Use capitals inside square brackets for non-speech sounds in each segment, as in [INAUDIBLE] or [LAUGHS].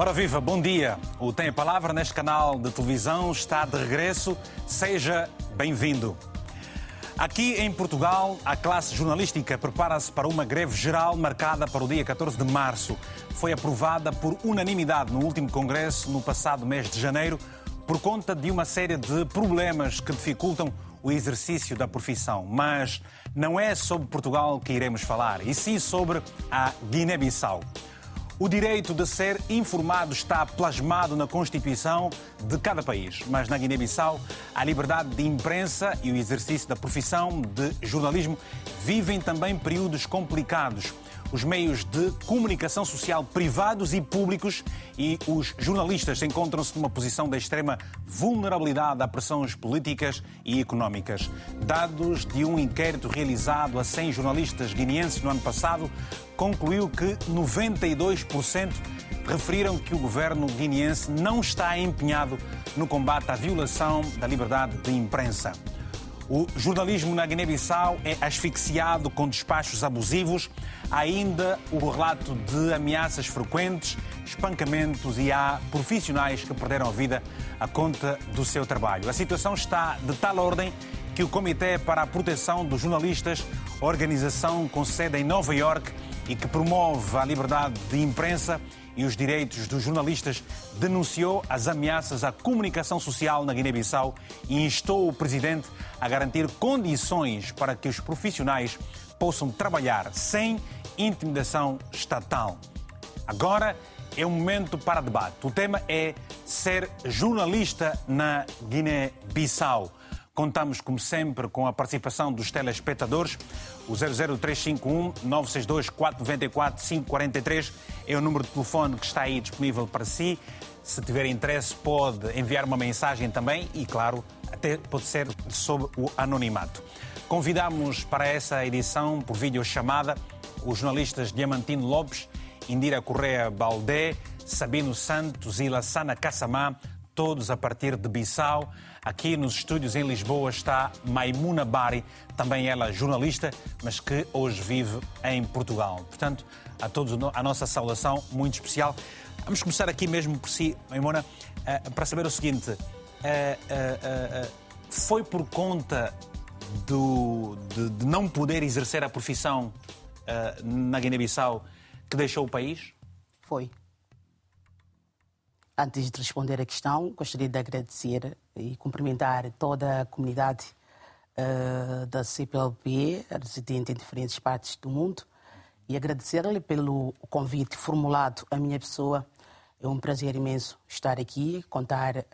Ora viva, bom dia. O Tem a Palavra neste canal de televisão está de regresso. Seja bem-vindo. Aqui em Portugal, a classe jornalística prepara-se para uma greve geral marcada para o dia 14 de março. Foi aprovada por unanimidade no último congresso, no passado mês de janeiro, por conta de uma série de problemas que dificultam o exercício da profissão. Mas não é sobre Portugal que iremos falar, e sim sobre a Guiné-Bissau. O direito de ser informado está plasmado na Constituição de cada país, mas na Guiné-Bissau a liberdade de imprensa e o exercício da profissão de jornalismo vivem também períodos complicados os meios de comunicação social privados e públicos e os jornalistas encontram-se numa posição de extrema vulnerabilidade a pressões políticas e económicas. Dados de um inquérito realizado a 100 jornalistas guineenses no ano passado concluiu que 92% referiram que o governo guineense não está empenhado no combate à violação da liberdade de imprensa. O jornalismo na Guiné-Bissau é asfixiado com despachos abusivos, ainda o relato de ameaças frequentes, espancamentos e há profissionais que perderam a vida à conta do seu trabalho. A situação está de tal ordem que o Comitê para a Proteção dos Jornalistas, organização com sede em Nova York e que promove a liberdade de imprensa, e os direitos dos jornalistas, denunciou as ameaças à comunicação social na Guiné-Bissau e instou o presidente a garantir condições para que os profissionais possam trabalhar sem intimidação estatal. Agora é um momento para debate. O tema é ser jornalista na Guiné-Bissau. Contamos, como sempre, com a participação dos telespectadores. O 00351 962 494 543 é o número de telefone que está aí disponível para si. Se tiver interesse, pode enviar uma mensagem também e, claro, até pode ser sob o anonimato. Convidamos para essa edição, por videochamada, os jornalistas Diamantino Lopes, Indira Correa Baldé, Sabino Santos e Lassana Kassamá, todos a partir de Bissau. Aqui nos estúdios em Lisboa está Maimuna Bari, também ela jornalista, mas que hoje vive em Portugal. Portanto, a todos a nossa saudação muito especial. Vamos começar aqui mesmo por si, Maimuna, eh, para saber o seguinte: eh, eh, foi por conta do, de, de, não poder exercer a profissão na Guiné-Bissau que deixou o país? Foi. Antes de responder à questão, gostaria de agradecer e cumprimentar toda a comunidade uh, da CPLP, residente em diferentes partes do mundo, e agradecer-lhe pelo convite formulado à minha pessoa. É um prazer imenso estar aqui, contar uh,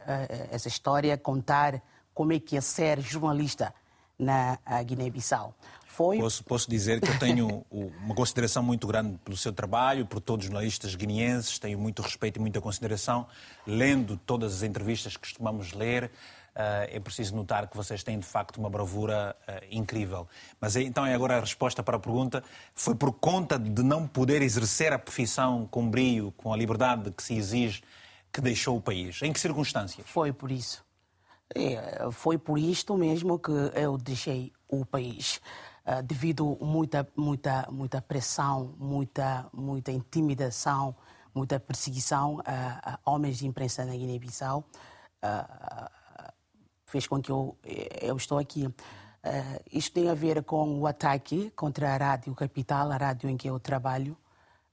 essa história, contar como é que é ser jornalista na Guiné-Bissau. Foi... Posso, posso, dizer que eu tenho uma consideração muito grande pelo seu trabalho, por todos os jornalistas guineenses, tenho muito respeito e muita consideração. Lendo todas as entrevistas que costumamos ler, Uh, é preciso notar que vocês têm de facto uma bravura uh, incrível. Mas então é agora a resposta para a pergunta: foi por conta de não poder exercer a profissão com brio, com a liberdade que se exige, que deixou o país? Em que circunstâncias? Foi por isso. É, foi por isto mesmo que eu deixei o país. Uh, devido muita muita muita pressão, muita muita intimidação, muita perseguição a, a homens de imprensa na Guiné-Bissau, uh, fez com que eu eu estou aqui. Uh, isto tem a ver com o ataque contra a Rádio Capital, a rádio em que eu trabalho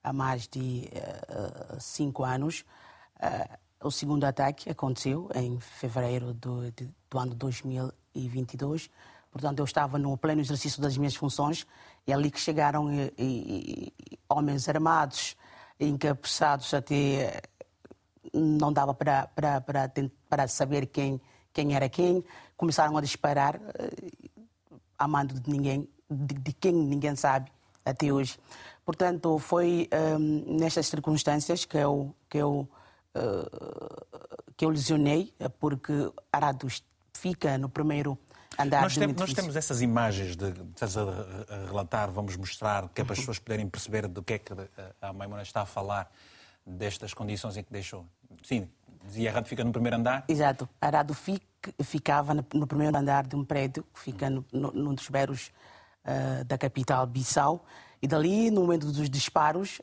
há mais de cinco anos. o segundo ataque aconteceu em fevereiro do, de, do ano 2022 Portanto, eu estava no pleno exercício das minhas funções e é ali que chegaram e, e, e, homens armados, encapuçados até não dava para, para, para, para saber quem, quem era quem. Começaram a disparar uh, a mando de ninguém, de, de, quem ninguém sabe até hoje. Portanto, foi ehm, nestas circunstâncias que eu, que eu, uh, que eu lesionei, porque Arados fica no primeiro andar nós, tem, nós temos essas imagens de estás a, relatar, vamos mostrar, que é para as pessoas poderem perceber do que é que a Maimona está a falar destas condições em que deixou. Sim, dizia a rádio fica no primeiro andar? Exato. A rádio ficava no primeiro andar de um prédio que fica no, no, num dos belos uh, da capital Bissau E dali, no momento dos disparos,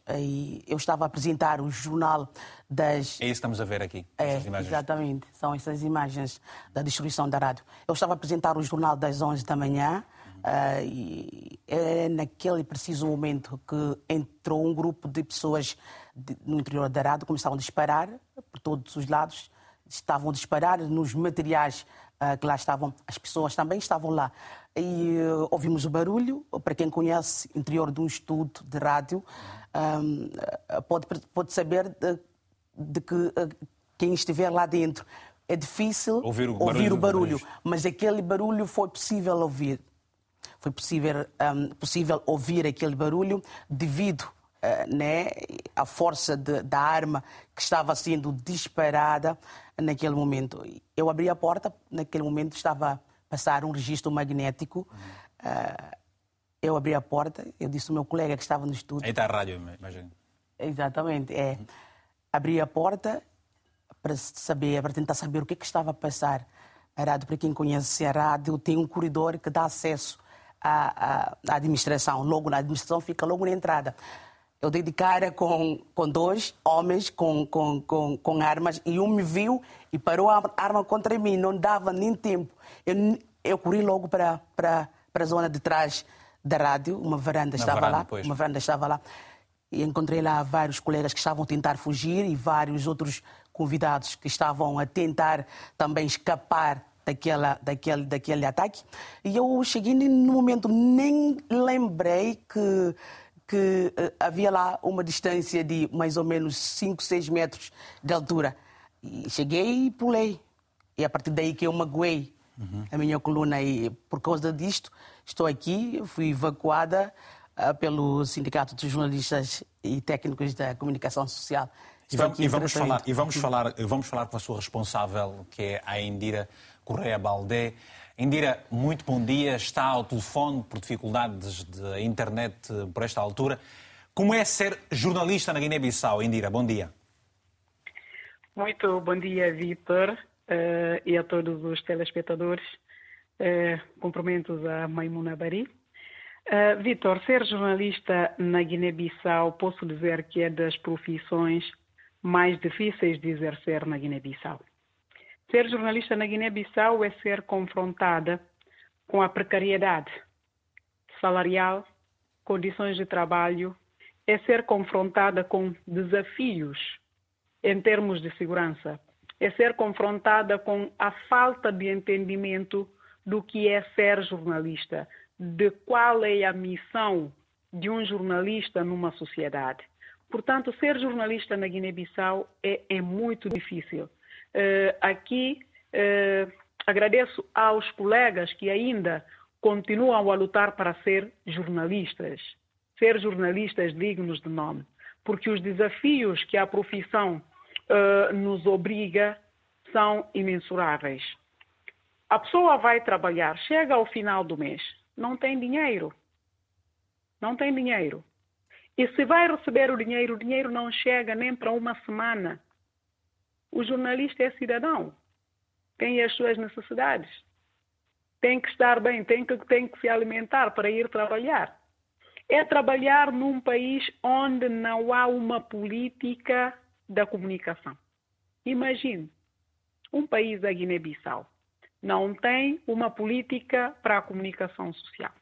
eu estava a apresentar o jornal das. É isso que estamos a ver aqui, é. Exatamente, são essas imagens da destruição da rádio. Eu estava a apresentar o jornal das 11 da manhã. Uh, e é naquele preciso momento que entrou um grupo de pessoas de, no interior da rádio, começaram a disparar por todos os lados, estavam a disparar nos materiais que lá estavam, as pessoas também estavam lá. E uh, ouvimos o barulho, para quem conhece o interior de um estudo de rádio, um, pode, pode saber de, de que quem estiver lá dentro. É difícil ouvir o ouvir barulho, o barulho mas aquele barulho foi possível ouvir. Foi possível, um, possível ouvir aquele barulho devido uh, né, à força de, da arma que estava sendo disparada naquele momento. Eu abri a porta, naquele momento estava a passar um registro magnético. Uh, eu abri a porta, eu disse ao meu colega que estava no estúdio. Aí está a rádio, imagino. Exatamente, é. Abri a porta para saber, para tentar saber o que, é que estava a passar. A rádio, para quem conhece a rádio, tem um corredor que dá acesso à, à, administração. Logo na administração fica logo na entrada. Eu dei de cara com, com dois homens com, com, com, com armas e um me viu e parou a arma contra mim. Não dava nem tempo. Eu, eu corri logo para, para, para a zona de trás da rádio. Uma varanda na estava varanda, lá. Pois. Uma varanda estava lá. E encontrei lá vários colegas que estavam a tentar fugir e vários outros convidados que estavam a tentar também escapar daquela, daquele, daquele ataque. E eu cheguei no momento, nem lembrei que, que uh, havia lá uma distância de mais ou menos 5, 6 metros de altura. E cheguei e pulei. E a partir daí que eu magoei uhum. a minha coluna. E por causa disto, estou aqui, fui evacuada uh, pelo Sindicato dos Jornalistas e Técnicos da Comunicação Social. E vamos, e vamos, falar, e vamos falar, vamos falar com a sua responsável, que é a Indira Correia Baldé. Indira, muito bom dia. Está ao telefone por dificuldades de internet por esta altura. Como é ser jornalista na Guiné-Bissau? Indira, bom dia. Muito bom dia, Vitor, uh, e a todos os telespectadores. Uh, cumprimentos a Maimuna Bari. Uh, Vitor, ser jornalista na Guiné-Bissau, posso dizer que é das profissões mais difíceis de exercer na Guiné-Bissau. Ser jornalista na Guiné-Bissau é ser confrontada com a precariedade salarial, condições de trabalho, é ser confrontada com desafios em termos de segurança, é ser confrontada com a falta de entendimento do que é ser jornalista, de qual é a missão de um jornalista numa sociedade. Portanto, ser jornalista na Guiné-Bissau é, é muito difícil. Uh, aqui uh, agradeço aos colegas que ainda continuam a lutar para ser jornalistas, ser jornalistas dignos de nome, porque os desafios que a profissão uh, nos obriga são imensuráveis. A pessoa vai trabalhar, chega ao final do mês, não tem dinheiro. Não tem dinheiro. E se vai receber o dinheiro, o dinheiro não chega nem para uma semana. O jornalista é cidadão, tem as suas necessidades, tem que estar bem, tem que, tem que se alimentar para ir trabalhar. É trabalhar num país onde não há uma política da comunicação. Imagine, um país da Guiné-Bissau não tem uma política para a comunicação social.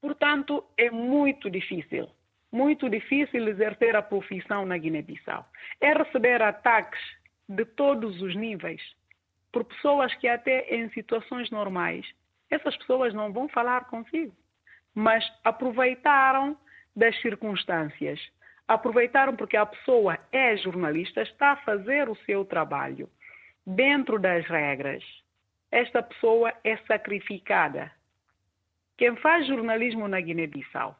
Portanto, é muito difícil muito difícil exercer a profissão na Guiné-Bissau. É receber ataques de todos os níveis por pessoas que até em situações normais essas pessoas não vão falar consigo, mas aproveitaram das circunstâncias. Aproveitaram porque a pessoa é jornalista, está a fazer o seu trabalho dentro das regras. Esta pessoa é sacrificada. Quem faz jornalismo na Guiné-Bissau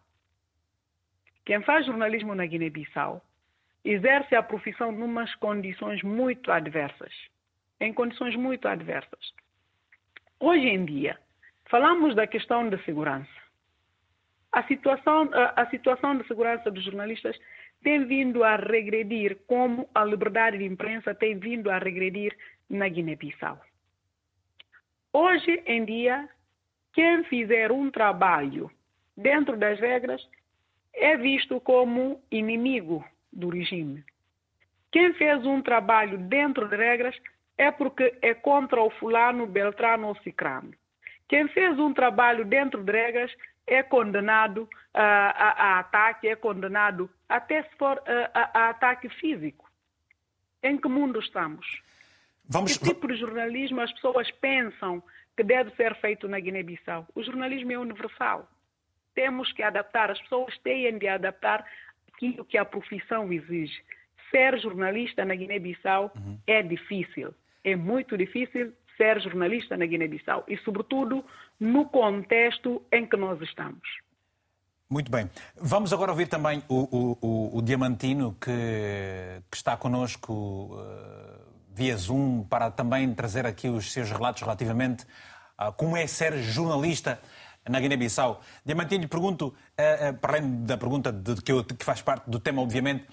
quem faz jornalismo na Guiné-Bissau exerce a profissão numas condições muito adversas. Em condições muito adversas. Hoje em dia, falamos da questão da segurança. A situação, a situação de segurança dos jornalistas tem vindo a regredir, como a liberdade de imprensa tem vindo a regredir na Guiné-Bissau. Hoje em dia, quem fizer um trabalho dentro das regras é visto como inimigo do regime. Quem fez um trabalho dentro de regras é porque é contra o fulano, beltrano ou cicrano. Quem fez um trabalho dentro de regras é condenado a, a, a ataque, é condenado até se for a, a, ataque físico. Em que mundo estamos? Vamos... Que tipo de jornalismo as pessoas pensam que deve ser feito na Guiné-Bissau? O jornalismo é universal. Temos que adaptar, as pessoas têm de adaptar aquilo que a profissão exige. Ser jornalista na Guiné-Bissau uhum. é difícil, é muito difícil ser jornalista na Guiné-Bissau e, sobretudo, no contexto em que nós estamos. Muito bem. Vamos agora ouvir também o, o, o, Diamantino, que, que, está connosco uh, via Zoom, para também trazer aqui os seus relatos relativamente a como é ser jornalista na Guiné-Bissau. Diamantino, pergunto, uh, uh, para além da pergunta de, que, eu, que faz parte do tema, obviamente,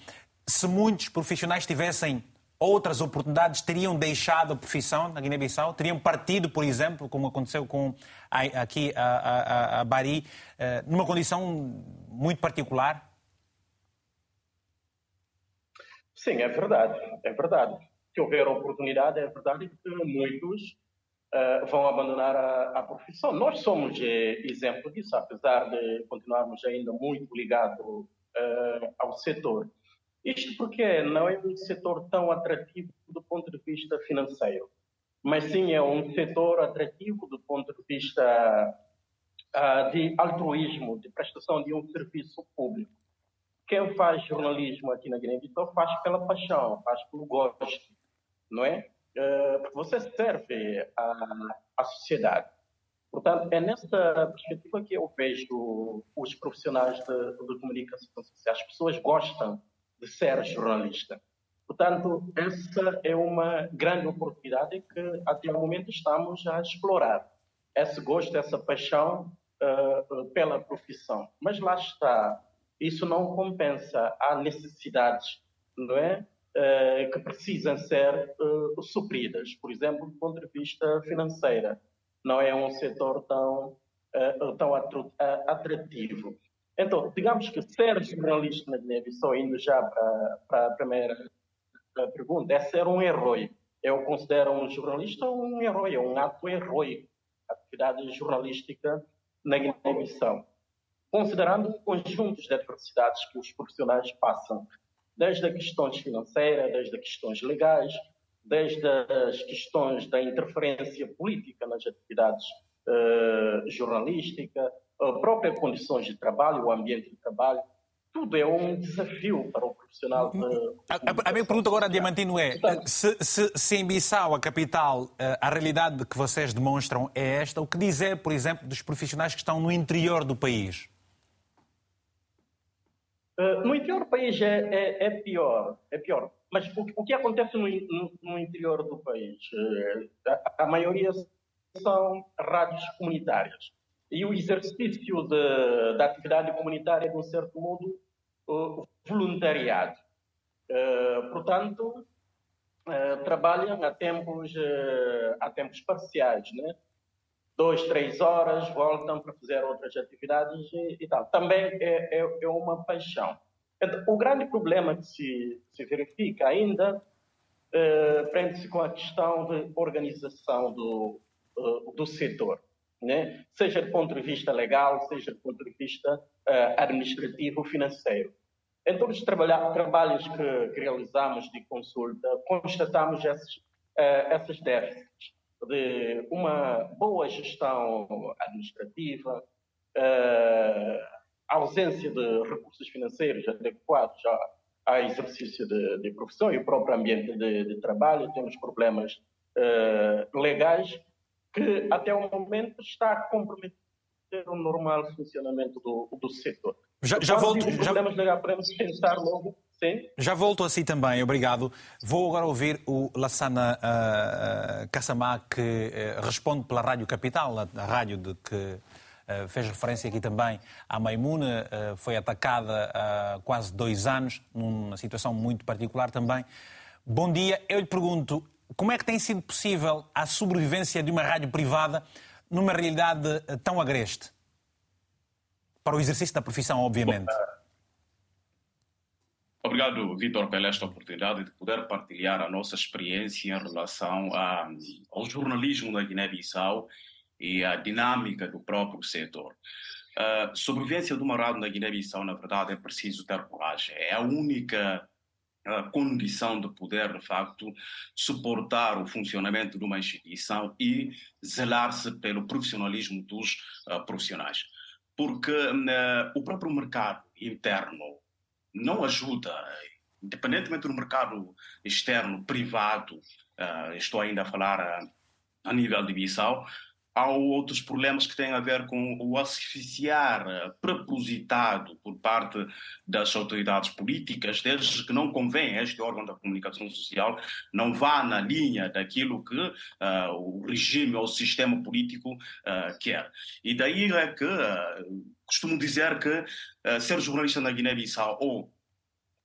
se muitos profissionais tivessem outras oportunidades teriam deixado a profissão na Guiné-Bissau? Teriam partido, por exemplo, como aconteceu com a, aqui a, a, a Bari, eh, numa condição muito particular? Sim, é verdade. É verdade. Se houver oportunidade, é verdade que muitos uh, vão abandonar a, a, profissão. Nós somos eh, exemplo disso, apesar de continuarmos ainda muito ligados uh, ao setor. Isto porque não é um setor tão atrativo do ponto de vista financeiro, mas sim é um setor atrativo do ponto de vista uh, de altruísmo, de prestação de um serviço público. Quem faz jornalismo aqui na Guiné-Bissau faz pela paixão, faz pelo gosto, não é? Uh, porque você serve à, sociedade. Portanto, é nessa perspectiva que eu vejo os profissionais de, de comunicação social. As pessoas gostam de ser jornalista. Portanto, essa é uma grande oportunidade que até o momento estamos a explorar. Esse gosto, essa paixão uh, pela profissão. Mas lá está, isso não compensa. Há necessidades, não é? Uh, que precisam ser uh, supridas. Por exemplo, do ponto de vista financeiro. Não é um setor tão, tão atrativo. Então, digamos que ser jornalista na Guiné-Bissau, indo já para, para a primeira pergunta, é ser um herói. Eu considero um jornalista um herói, é um ato heróico, atividade jornalística na Guiné-Bissau. Considerando o conjunto de adversidades que os profissionais passam, desde as questões financeiras, desde as questões legais, desde as questões da interferência política nas atividades jornalísticas, a própria condições de trabalho, o ambiente de trabalho, tudo é um desafio para o profissional. De... A, a, minha pergunta agora, Diamantino, é: se, se, se em Bissau, a capital, eh, a realidade que vocês demonstram é esta, o que dizer, por exemplo, dos profissionais que estão no interior do país? Uh, no interior do país é, é, é, pior, é pior. Mas o, o que acontece no, no, no, interior do país? Uh, a, a maioria são rádios comunitárias e o exercício de, da atividade comunitária, de um certo modo, uh, voluntariado. Uh, portanto, uh, trabalham a tempos, a tempos parciais, né? Dois, três horas, voltam para fazer outras atividades e, e tal. Também é, é, é, uma paixão. Então, o grande problema que se, se verifica ainda prende-se com a questão de organização do, do setor né? seja do ponto de vista legal, seja do ponto de vista uh, administrativo, financeiro. Em todos os trabalhos que, que realizamos de consulta, constatamos esses, uh, déficits de uma boa gestão administrativa, uh, ausência de recursos financeiros adequados ao exercício de, de, profissão e o próprio ambiente de, de trabalho, temos problemas uh, legais que até o momento está a comprometer o normal funcionamento do, do setor. Já, já volto. Já... pensar logo. Sim? Já volto assim também, obrigado. Vou agora ouvir o Lassana uh, Kassamá, que uh, responde pela Rádio Capital, a, a rádio de que uh, fez referência aqui também à Maimuna, uh, foi atacada há quase dois anos, numa situação muito particular também. Bom dia, eu lhe pergunto, como é que tem sido possível a sobrevivência de uma rádio privada numa realidade eh, tão agreste? Para o exercício da profissão, obviamente. Obrigado, Vitor, pela esta oportunidade de poder partilhar a nossa experiência em relação ao jornalismo na Guiné-Bissau e a dinâmica do próprio setor. A sobrevivência do rádio na Guiné-Bissau, na verdade, é preciso ter coragem. É a única condição de poder, de facto, suportar o funcionamento de uma instituição e zelar-se pelo profissionalismo dos uh, profissionais. Porque uh, o próprio mercado interno não ajuda, independentemente do mercado externo, privado, uh, estou ainda a falar a nível de Bissau, há outros problemas que têm a ver com o asfixiar eh, propositado por parte das autoridades políticas, desde que não convém este órgão da comunicação social, não vá na linha daquilo que uh, o regime ou o sistema político uh, quer. E daí é que uh, costumo dizer que ser jornalista na Guiné-Bissau ou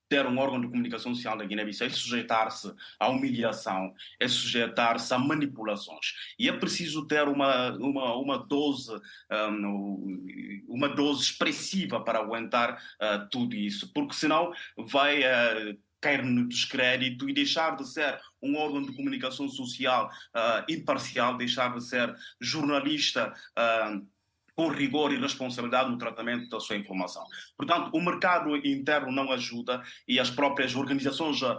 ter um órgão de comunicação social da Guiné-Bissau é sujeitar-se à humilhação, é sujeitar-se a manipulações. E é preciso ter uma, uma, uma, dose, um, uma dose expressiva para aguentar uh, tudo isso, porque senão vai. Uh, cair no descrédito e deixar de ser um órgão de comunicação social uh, imparcial, deixar de ser jornalista uh, com rigor e responsabilidade no tratamento da sua informação. Portanto, o mercado interno não ajuda e as próprias organizações uh,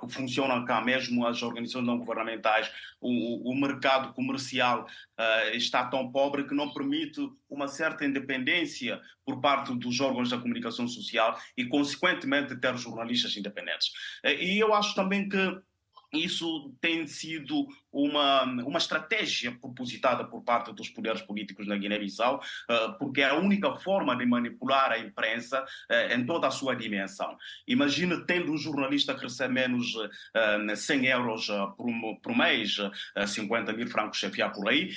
que funcionam cá, mesmo as organizações não governamentais, o, o mercado comercial uh, está tão pobre que não permite uma certa independência por parte dos órgãos da comunicação social e, consequentemente, ter jornalistas independentes. Uh, e eu acho também que isso tem sido uma, uma estratégia propositada por parte dos poderes políticos na Guiné-Bissau, eh, porque é a única forma de manipular a imprensa eh, em toda a sua dimensão. Imagine tendo um jornalista que recebe menos 100 eh, euros por, por mês, 50 mil francos chefiar por aí,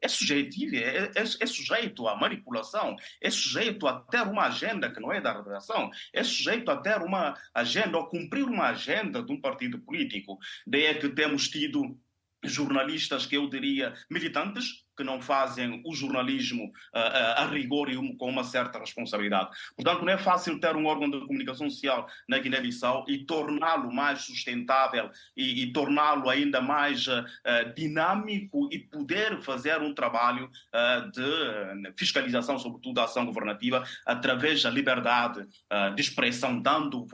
é sujeito, é, é, é sujeito à manipulação, é sujeito a ter uma agenda que não é da redação, é sujeito a ter uma agenda ou cumprir uma agenda de um partido político. Daí é que temos tido jornalistas que eu diria militantes que não fazem o jornalismo uh, uh, a rigor e com uma certa responsabilidade. Portanto, não é fácil ter um órgão de comunicação social na Guiné-Bissau e torná-lo mais sustentável e, e torná-lo ainda mais uh, dinâmico e poder fazer um trabalho de fiscalização, sobretudo da ação governativa, através da liberdade de expressão, dando o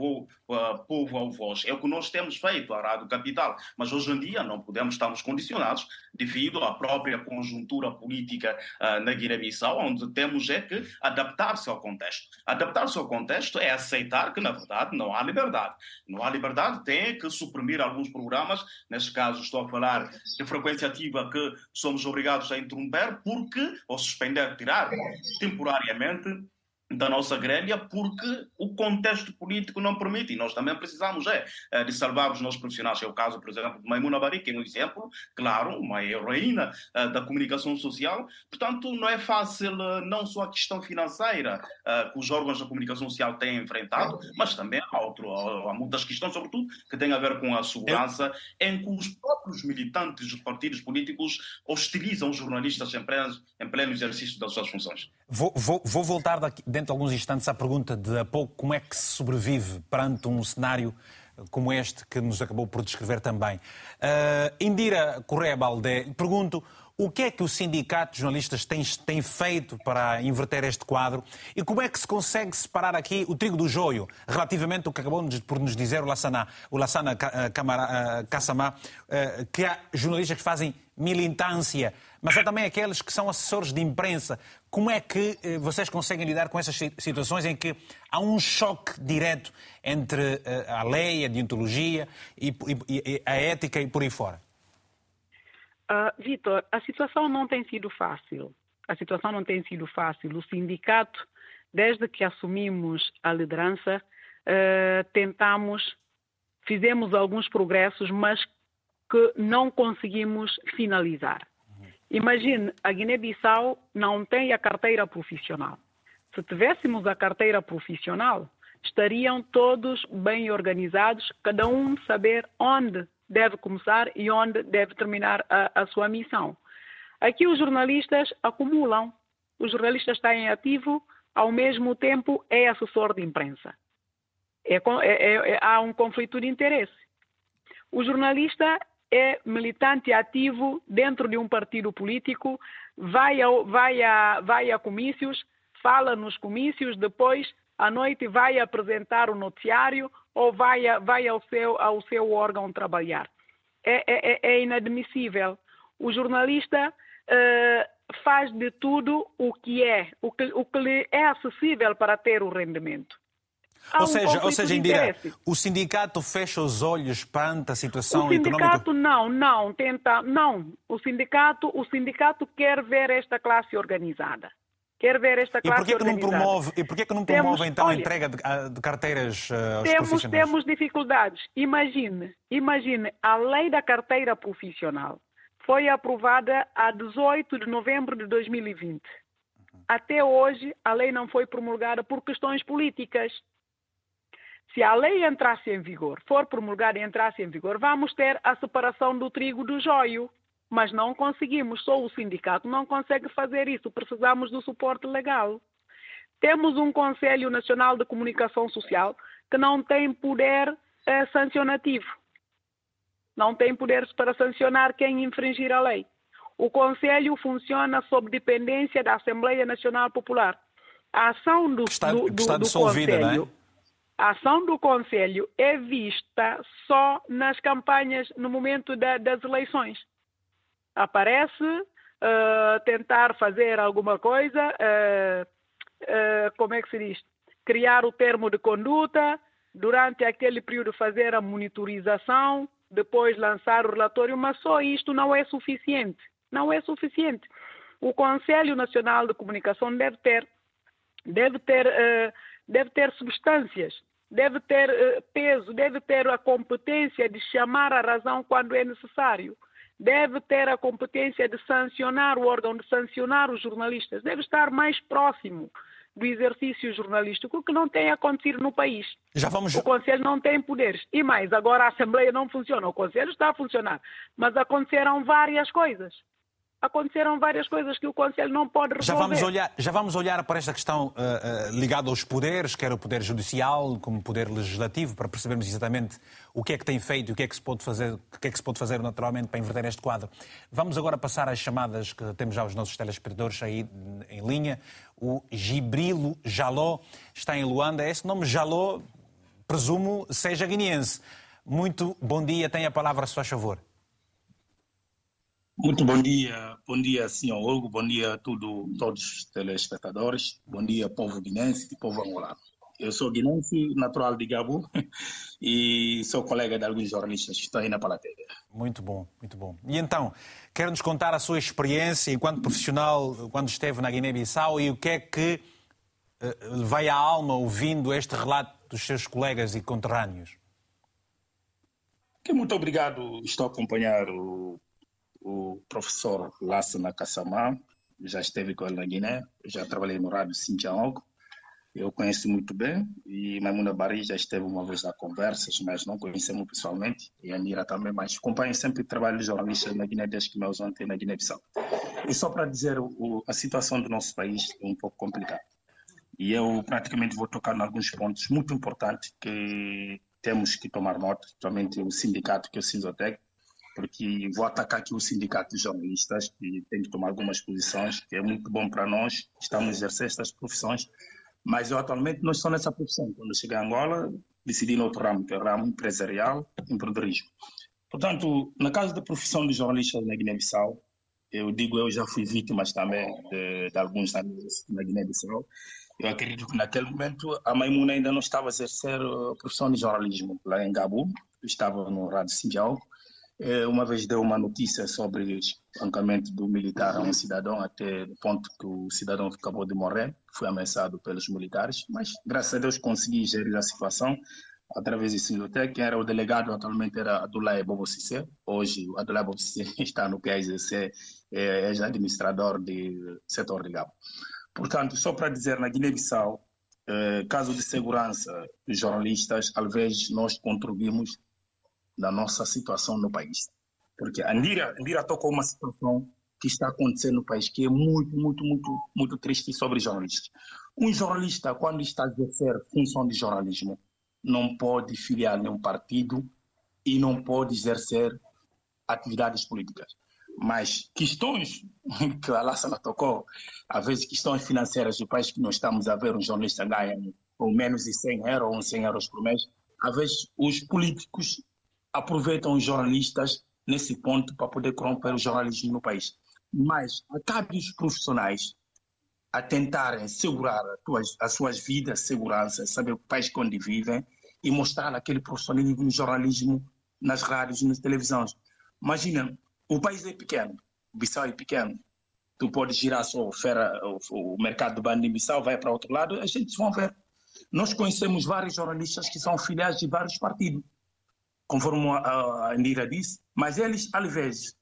povo ao voz. É o que nós temos feito, a Rádio Capital. Mas hoje em dia não podemos, estamos condicionados devido à própria conjuntura política uh, na Guiné-Bissau, onde temos é que adaptar-se ao contexto. Adaptar-se ao contexto é aceitar que, na verdade, não há liberdade. Não há liberdade, tem que suprimir alguns programas, neste caso estou a falar de frequência ativa que somos obrigados a interromper, porque, ou suspender, tirar temporariamente, da nossa grelha porque o contexto político não permite e nós também precisamos é, é de salvar os nossos profissionais. É o caso, por exemplo, de Maimuna Bari, que é um exemplo, claro, uma heroína é, da comunicação social. Portanto, não é fácil é, não só a questão financeira que os órgãos da comunicação social têm enfrentado, mas também há, outro, há muitas questões, sobretudo, que têm a ver com a segurança, em que os próprios militantes dos partidos políticos hostilizam os jornalistas em pleno, em pleno exercício das suas funções. Vou, vou, vou voltar daqui, dentro de alguns instantes à pergunta de há pouco como é que se sobrevive perante um cenário como este que nos acabou por descrever também. Uh, Indira Correia Baldé, pergunto o que é que o sindicato de jornalistas tem, tem, feito para inverter este quadro e como é que se consegue separar aqui o trigo do joio relativamente ao que acabou por nos dizer o Lassana, o Lassana Kassamá, que há jornalistas que fazem militância mas há também aqueles que são assessores de imprensa. Como é que eh, vocês conseguem lidar com essas situações em que há um choque direto entre eh, a lei, a deontologia e a ética e por aí fora? Uh, Vitor, a situação não tem sido fácil. A situação não tem sido fácil. O sindicato, desde que assumimos a liderança, uh, tentamos, fizemos alguns progressos, mas que não conseguimos finalizar. Imagine, a Guiné-Bissau não tem a carteira profissional. Se tivéssemos a carteira profissional, estariam todos bem organizados, cada um saber onde deve começar e onde deve terminar a, a sua missão. Aqui os jornalistas acumulam. O jornalista está em ativo, ao mesmo tempo é assessor de imprensa. É, é, é, há um conflito de interesse. O jornalista é militante ativo dentro de um partido político, vai vai a, vai a comícios, fala nos comícios, depois à noite vai apresentar o noticiário ou vai, vai ao, seu, ao seu órgão trabalhar. É, é, é, é inadmissível. O jornalista uh, faz de tudo o que é, o que, o que lhe é acessível para ter o rendimento. Há ou seja, ou seja Indira, o sindicato fecha os olhos perante a situação económica? O sindicato econômica... não, não, tenta, não. O sindicato, o sindicato quer ver esta classe organizada. Quer ver esta classe e porquê que não promove E porquê que não promove temos, então olha, a entrega de, de carteiras uh, aos temos, profissionais? Temos dificuldades. Imagine, imagine, a lei da carteira profissional foi aprovada a 18 de novembro de 2020. Uhum. Até hoje, a lei não foi promulgada por questões políticas. Se a lei entrasse em vigor, for promulgada e entrasse em vigor, vamos ter a separação do trigo do joio. Mas não conseguimos, só o sindicato não consegue fazer isso. Precisamos do suporte legal. Temos um Conselho Nacional de Comunicação Social que não tem poder eh, sancionativo. Não tem poderes para sancionar quem infringir a lei. O Conselho funciona sob dependência da Assembleia Nacional Popular. A ação do, está, do, do, está do Conselho, é? a ação do Conselho é vista só nas campanhas no momento da, das eleições aparece uh, tentar fazer alguma coisa, uh, como é que se diz? Criar o termo de conduta, durante aquele período fazer a monitorização, depois lançar o relatório, mas só isto não é suficiente. Não é suficiente. O Conselho Nacional de Comunicação deve ter, deve ter, deve ter substâncias, deve ter peso, deve ter a competência de chamar a razão quando é necessário deve ter a competência de sancionar o órgão, de sancionar os jornalistas, deve estar mais próximo do exercício jornalístico que não tem acontecido no país. Já vamos... O Conselho não tem poderes. E mais, agora a Assembleia não funciona. O Conselho está a funcionar. Mas aconteceram várias coisas aconteceram várias coisas que o Conselho não pode resolver. Já vamos olhar, já vamos olhar para esta questão uh, uh, ligada aos poderes, quer o poder judicial como o poder legislativo, para percebermos exatamente o que é que tem feito e o que é que se pode fazer, o que é que se pode fazer naturalmente para inverter este quadro. Vamos agora passar às chamadas que temos já os nossos telespectadores aí em linha. O Gibrilo Jaló está em Luanda. Esse nome Jaló, presumo, seja guineense. Muito bom dia, tem a palavra, se faz favor. Muito bom dia, bom dia, senhor Hugo, bom dia a tudo, todos os telespectadores, bom dia, povo guinense e povo angolano. Eu sou guinense, natural de Gabo, [LAUGHS] e sou colega de alguns jornalistas que estão aí na plateia. Muito bom, muito bom. E então, quer nos contar a sua experiência enquanto profissional quando esteve na Guiné-Bissau e o que é que uh, vai à alma ouvindo este relato dos seus colegas e conterrâneos? Muito obrigado, estou a acompanhar o o professor Lassana Kassamá, já esteve com ele na Guiné, já trabalhei no rádio Sintiaogo, eu conheço muito bem, e Maimuna Bari já esteve uma vez na conversas, mas não conhecemos pessoalmente, e a Nira também, mas acompanho sempre o trabalho de jornalistas na Guiné desde que meus ontem na Guiné-Bissau. E só para dizer, o, a situação do nosso país é um pouco complicada. E eu praticamente vou tocar em alguns pontos muito importantes que temos que tomar nota, principalmente o sindicato, que é o Sinzotec, porque vou atacar aqui o sindicato de jornalistas, que tem que tomar algumas posições, que é muito bom para nós, estamos a exercer estas profissões, mas eu atualmente não estou nessa profissão. Quando cheguei a Angola, decidi no outro ramo, que é o ramo empresarial, empreendedorismo. Portanto, na casa da profissão de jornalista na Guiné-Bissau, eu digo, eu já fui vítima também de, de alguns anos na Guiné-Bissau. Eu acredito que naquele momento a Maimuna ainda não estava a exercer a profissão de jornalismo lá em Gabu, estava no Rádio Sindial, uma vez deu uma notícia sobre o espancamento do militar a um cidadão, até o ponto que o cidadão acabou de morrer, foi ameaçado pelos militares, mas graças a Deus consegui gerir a situação através do Sindotec, quem era o delegado atualmente era Abdoulaye Bobo Cissé, hoje o Abdoulaye Bobo Cissé [LAUGHS] está no PSC, é, é administrador do setor de. Portanto, só para dizer, na Guiné-Bissau, é, caso de segurança dos jornalistas, vezes nós contribuímos da nossa situação no país. Porque a Andira, Andira tocou uma situação que está acontecendo no país que é muito, muito, muito, muito triste sobre jornalistas. Um jornalista, quando está a exercer função de jornalismo, não pode filiar nenhum partido e não pode exercer atividades políticas. Mas questões [LAUGHS] que a Lassana tocou, às vezes questões financeiras do país que nós estamos a ver, um jornalista ganha ou menos de 100 euros ou 100 euros por mês, às vezes os políticos aproveitam os jornalistas nesse ponto para poder corromper o jornalismo no país. Mas cabe os profissionais a tentarem segurar as suas vidas, segurança, saber o país onde vivem e mostrar aquele profissionalismo no jornalismo nas rádios e nas televisões. Imagina, o país é pequeno, o Bissau é pequeno. Tu podes girar só fera, o, o mercado do Bandi Bissau, vai para outro lado, a gente vão ver. Nós conhecemos vários jornalistas que são filiados de vários partidos, conforme a, a Indira disse, mas eles, às vezes,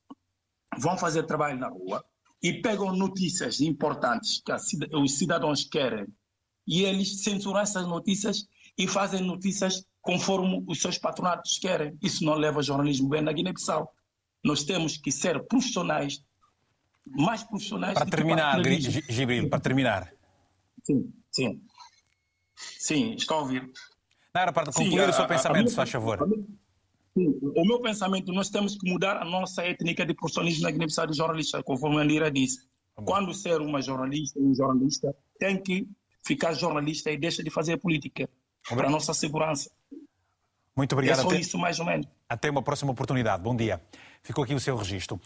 vão fazer trabalho na rua e pegam notícias importantes que a, os cidadãos querem e eles censuram essas notícias e fazem notícias conforme os seus patronatos querem. Isso não leva jornalismo bem na Guiné-Bissau. Nós temos que ser profissionais, mais profissionais. Para terminar, Gibril, para terminar. Sim, sim. Sim, está a ouvir. Não, era para concluir sim, o seu a, pensamento, se faz favor. sim, o meu pensamento, nós temos que mudar a nossa étnica de profissionalismo na Guiné-Bissau de jornalista, conforme a Andira disse. Quando ser uma jornalista, um jornalista, tem que ficar jornalista e deixa de fazer política para a nossa segurança. Muito obrigado. É só até, isso, mais ou menos. Até uma próxima oportunidade. Bom dia. Ficou aqui o seu registro.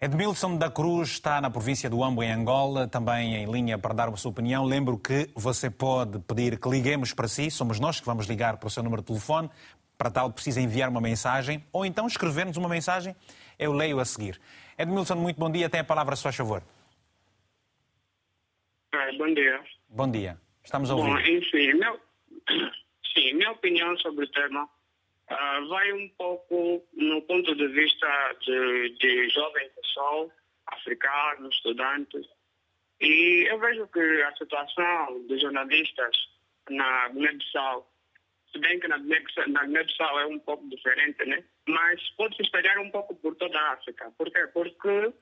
Edmilson da Cruz está na província do Ambo, em Angola, também em linha para dar a sua opinião. Lembro que você pode pedir que liguemos para si, somos nós que vamos ligar para o seu número de telefone. Para tal, precisa enviar uma mensagem ou então escrever-nos uma mensagem. Eu leio a seguir. Edmilson, muito bom dia. Tem a palavra, se faz favor. É, bom dia. Bom dia. Estamos a ouvir. Bom, enfim, meu... [COUGHS] Sim, minha opinião sobre o tema uh, vai um pouco no ponto de vista de, de jovem pessoal, africano, estudantes. E eu vejo que a situação dos jornalistas na Guiné-Bissau, se bem que na Guiné-Bissau é um pouco diferente, né? Mas pode-se esperar um pouco por toda a África. Por quê? Porque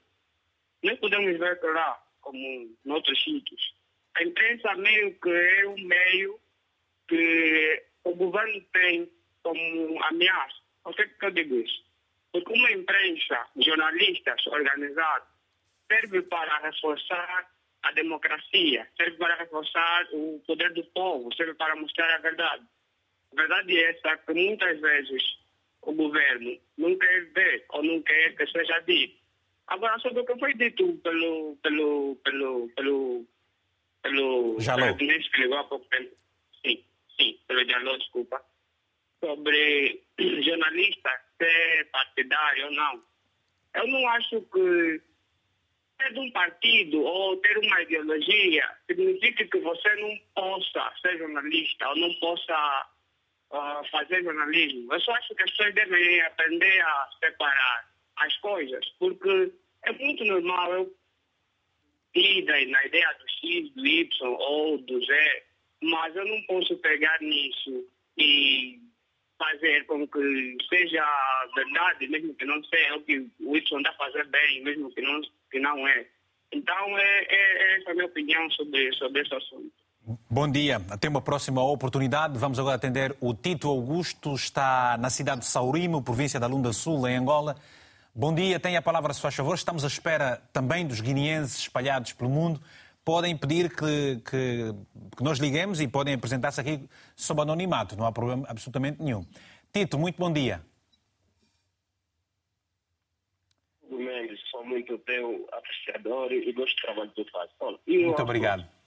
não podemos ver que lá, como em outros sítios, a imprensa meio que é um meio que o governo tem como ameaça. Por que, que eu digo isso? Porque uma imprensa, jornalistas organizados, serve para reforçar a democracia, serve para reforçar o poder do povo, serve para mostrar a verdade. A verdade é essa que muitas vezes o governo não quer ver ou não quer que seja dito. Agora, sobre o que foi dito pelo. pelo. pelo. pelo. pelo. Jalou. que escreveu há pouco tempo. Sim, sim, pelo Jalou, desculpa sobre [CLEARS THROAT] jornalista ser partidário ou não. Eu não acho que ser de um partido ou ter uma ideologia significa que você não possa ser jornalista ou não possa fazer jornalismo. Eu só acho que as pessoas devem aprender a separar as coisas, porque é muito normal eu ir na ideia do X, do Y ou do Z, mas eu não posso pegar nisso e fazer com que seja verdade, mesmo que não seja o que o Wilson está a fazer bem, mesmo que não, que não é. Então, é, é, essa é a minha opinião sobre, sobre esse assunto. Bom dia. Até uma próxima oportunidade. Vamos agora atender o Tito Augusto, está na cidade de Saurimo, província da Lunda Sul, em Angola. Bom dia, tenha a palavra, se faz favor. Estamos à espera também dos guineenses espalhados pelo mundo podem pedir que, que, que nós liguemos e podem apresentar-se aqui sob anonimato, não há problema absolutamente nenhum. Tito, muito bom dia. Mendes, sou muito teu apreciador e gosto do trabalho que tu fazes. Muito obrigado.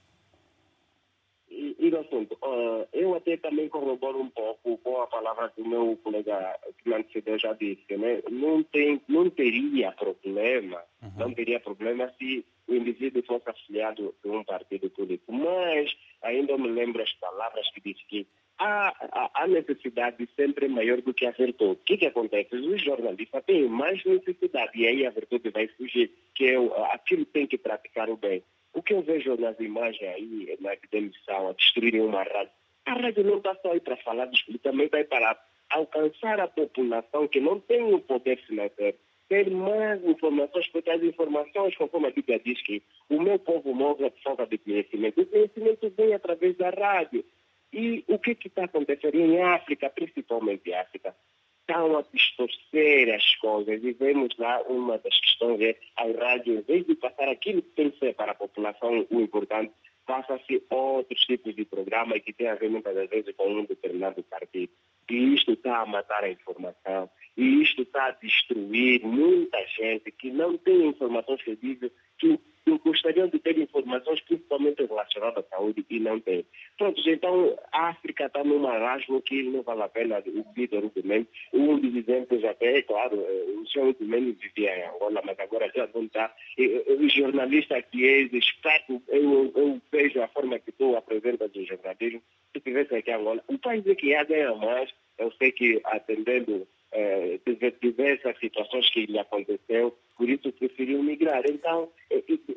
E, e assunto, uh, eu até também corroboro um pouco com a palavra do meu colega que me antecedeu já disse, né? Não, tem, não teria problema, uhum. não teria problema se o indivíduo fosse afiliado de um partido político. Mas ainda me lembro as palavras que diz que a, a, necessidade sempre maior do que a virtude. O que, que acontece? Os jornalistas têm mais necessidade e aí a virtude vai fugir, que é, aquilo tem que praticar o bem. O que eu vejo nas imagens aí, na demissão, a destruírem uma rádio, a rádio não está só aí para falar disso, também está aí para alcançar a população que não tem o poder financeiro, ter mais informações, porque as informações, conforme a Bíblia diz que o meu povo move a falta de conhecimento. O conhecimento vem através da rádio. E o que está acontecendo em África, principalmente em África? Estão a distorcer as coisas e vemos lá uma das questões é a rádio, em vez de passar aquilo que tem que ser para a população o importante, passa-se outros tipos de programa que tem a ver muitas vezes com um determinado partido. E isto está a matar a informação, e isto está a destruir muita gente que não tem informações que dizem que gostariam de ter informações principalmente relacionadas à saúde e não tem. Pronto, então a África está num marasmo que não vale a pena o Vitor Ubimene. Um dos exemplos até, é claro, eh, o senhor Ubimene vivia em Angola, mas agora já não está. O jornalista que é esperto, eu, eu vejo a forma que tu apresentas o jornalismo, se tivesse aqui em Angola, o país é que ia ganhar mais, eu sei que atendendo eh, diversas situações que lhe aconteceu, por isso preferiu migrar. Então,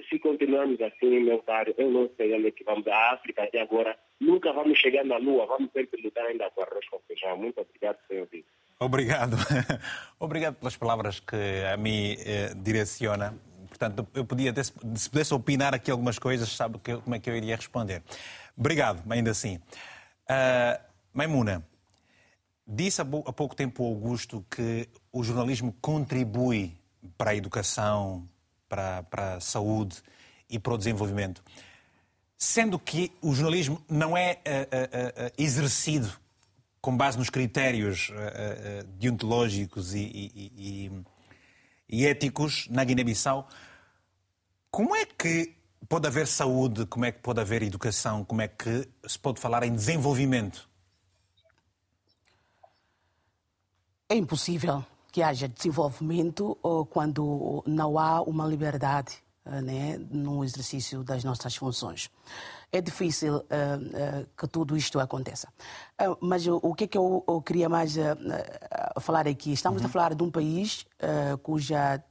se continuarmos assim, meu caro, eu não sei onde é que vamos. A África até agora, nunca vamos chegar na Lua, vamos que lutar ainda com arroz com feijão. Muito obrigado, senhor Vitor. Obrigado. [LAUGHS] obrigado pelas palavras que a mim eh, direciona. Portanto, eu podia, se pudesse opinar aqui algumas coisas, sabe que, como é que eu iria responder. Obrigado, ainda assim. Uh, Maimuna, Disse há pouco tempo Augusto que o jornalismo contribui para a educação, para, para a saúde e para o desenvolvimento. Sendo que o jornalismo não é uh, uh, uh, exercido com base nos critérios deontológicos e, e, e, e éticos na Guiné-Bissau, como é que pode haver saúde, como é que pode haver educação, como é que se pode falar em desenvolvimento É impossível que haja desenvolvimento quando não há uma liberdade eh, né, no exercício das nossas funções. É difícil uh, uh, que tudo isto aconteça. Uh, mas o que é que eu, eu queria mais falar aqui? Estamos uhum. a falar de um país cuja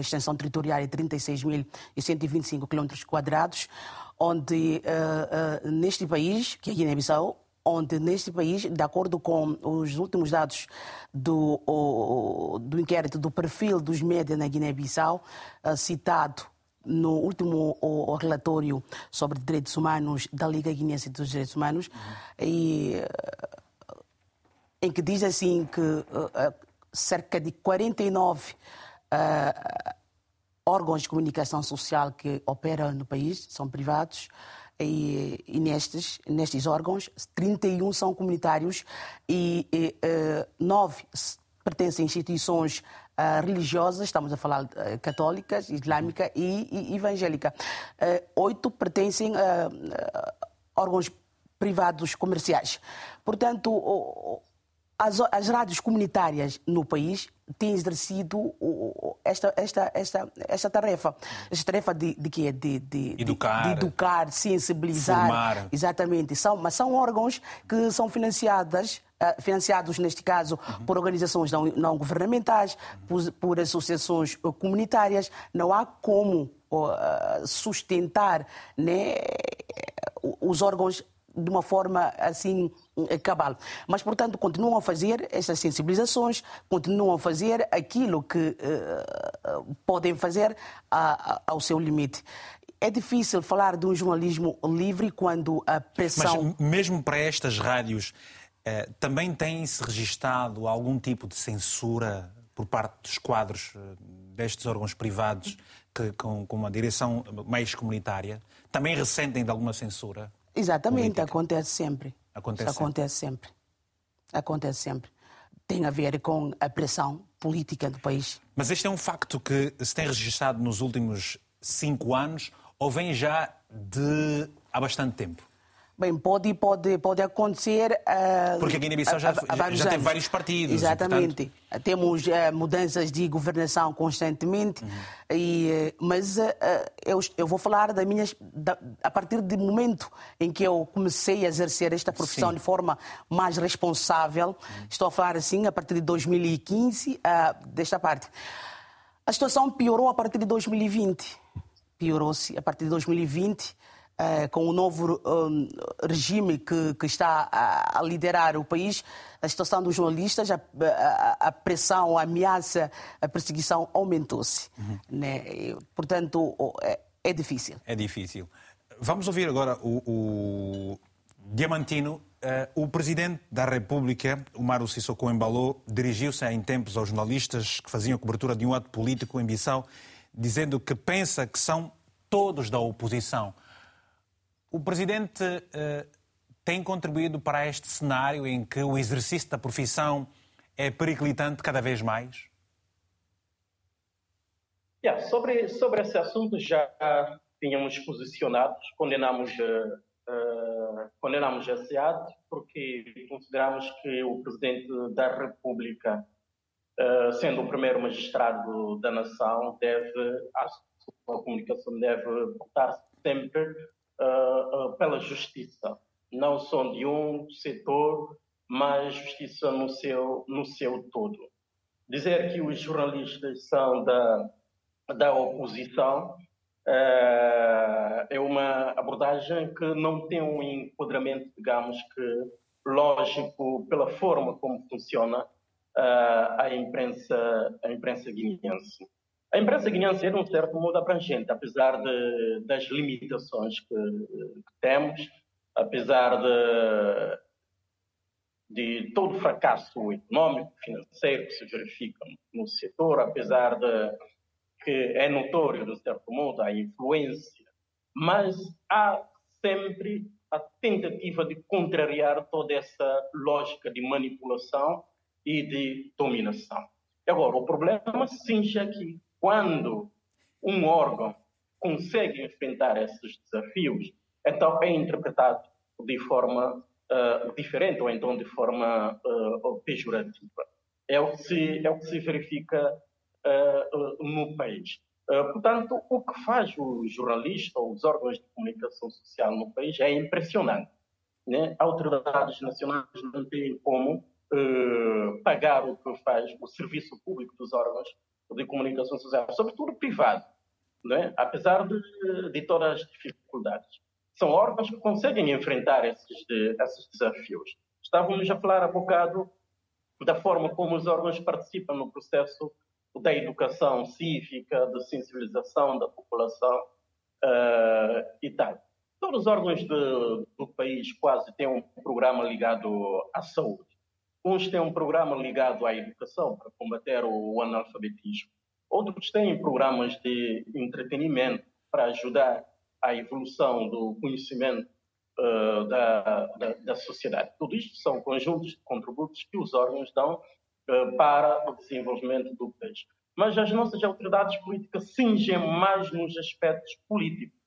extensão territorial é 36.125 km quadrados, onde neste país, que é Guiné-Bissau, onde neste país, de acordo com os últimos dados do, do inquérito do perfil dos médias na Guiné-Bissau, uh, citado no último o, o relatório sobre direitos humanos da Liga Guinense dos Direitos Humanos, uhum. e, uh, em que diz assim que uh, cerca de 49 órgãos de comunicação social que operam no país são privados e, e nestes, nestes órgãos, 31 são comunitários e, e uh, 9 pertencem a instituições uh, religiosas, estamos a falar uh, católicas, islâmica e, e evangélica. Uh, oito pertencem a órgãos privados comerciais. Portanto, as, as rádios comunitárias no país têm exercido esta, esta, esta, esta tarefa. Esta tarefa de, de quê? De, de, educar, de, de educar, sensibilizar. Formar. Exatamente. São, mas são órgãos que são financiadas uh, financiados, neste caso, uhum. por organizações não, não governamentais, por, por, associações comunitárias. Não há como uh, sustentar né, os órgãos de uma forma assim cabal. Mas, portanto, continuam a fazer estas sensibilizações, continuam a fazer aquilo que uh, podem fazer a, a, ao seu limite. É difícil falar de um jornalismo livre quando a pressão. Mas mesmo para estas rádios, uh, também tem-se registado algum tipo de censura por parte dos quadros destes órgãos privados que, com, com uma direção mais comunitária? Também ressentem de alguma censura? Exatamente, política. acontece sempre. Acontece, Isso acontece sempre. Acontece sempre. Tem a ver com a pressão política do país. Mas este é um facto que se tem registrado nos últimos cinco anos ou vem já de há bastante tempo? Bem, pode, pode, pode acontecer. Uh, Porque a Guiné-Bissau já, já, já teve vários partidos. Exatamente. E, portanto... Temos uh, mudanças de governação constantemente, uhum. e, uh, mas eu, eu vou falar da minha, da, a partir do momento em que eu comecei a exercer esta profissão Sim. de forma mais responsável. Uhum. Estou a falar assim a partir de 2015, desta parte. A situação piorou a partir de 2020. Piorou-se a partir de 2020 Uh, com o novo um, regime que, que está a, a, liderar o país, a situação dos jornalistas, a, a, a pressão, a ameaça, a perseguição aumentou-se. Uhum. Né? portanto, é, é, difícil. É difícil. Vamos ouvir agora o, o Diamantino Uh, o presidente da República, o Mário Sissoko Embalo, dirigiu-se em tempos aos jornalistas que faziam cobertura de um ato político em Bissau, dizendo que pensa que são todos da oposição. O presidente uh, tem contribuído para este cenário em que o exercício da profissão é periclitante cada vez mais? Yeah, sobre, sobre esse assunto já tínhamos posicionados, condenamos, uh, condenamos esse ato porque consideramos que o Presidente da República, uh, sendo o primeiro magistrado da nação, deve, a sua comunicação deve votar sempre pela justiça, não só de um setor, mas justiça no seu, no seu todo. Dizer que os jornalistas são da, da oposição uh, é uma abordagem que não tem um enquadramento, digamos que lógico pela forma como funciona uh, a imprensa a imprensa guineense. A imprensa guineense é de um certo modo abrangente, apesar de, das limitações que, que temos, apesar de de todo o fracasso econômico, financeiro que se verifica no setor, apesar de que é notório, de certo modo, a influência, mas há sempre a tentativa de contrariar toda essa lógica de manipulação e de dominação. Agora, o problema cinge aqui. Quando um órgão consegue enfrentar esses desafios, então é interpretado de forma uh, diferente ou então de forma uh, pejorativa. É o que se, é o que se verifica uh, no país. portanto, o que faz o jornalista ou os órgãos de comunicação social no país é impressionante. Né? Autoridades nacionais não têm como pagar o que faz o serviço público dos órgãos de comunicação social, sobretudo privado, né? apesar de, de todas as dificuldades são órgãos que conseguem enfrentar esses, esses desafios. Estávamos a falar há bocado da forma como os órgãos participam no processo da educação cívica, da sensibilização da população uh, e tal. Todos os órgãos de, do país quase têm um programa ligado à saúde. Uns têm um programa ligado à educação para combater o analfabetismo. Outros têm programas de entretenimento para ajudar à evolução do conhecimento uh, da, da, da, sociedade. Tudo isto são conjuntos de contributos que os órgãos dão uh, para o desenvolvimento do país. Mas as nossas autoridades políticas singem mais nos aspectos políticos,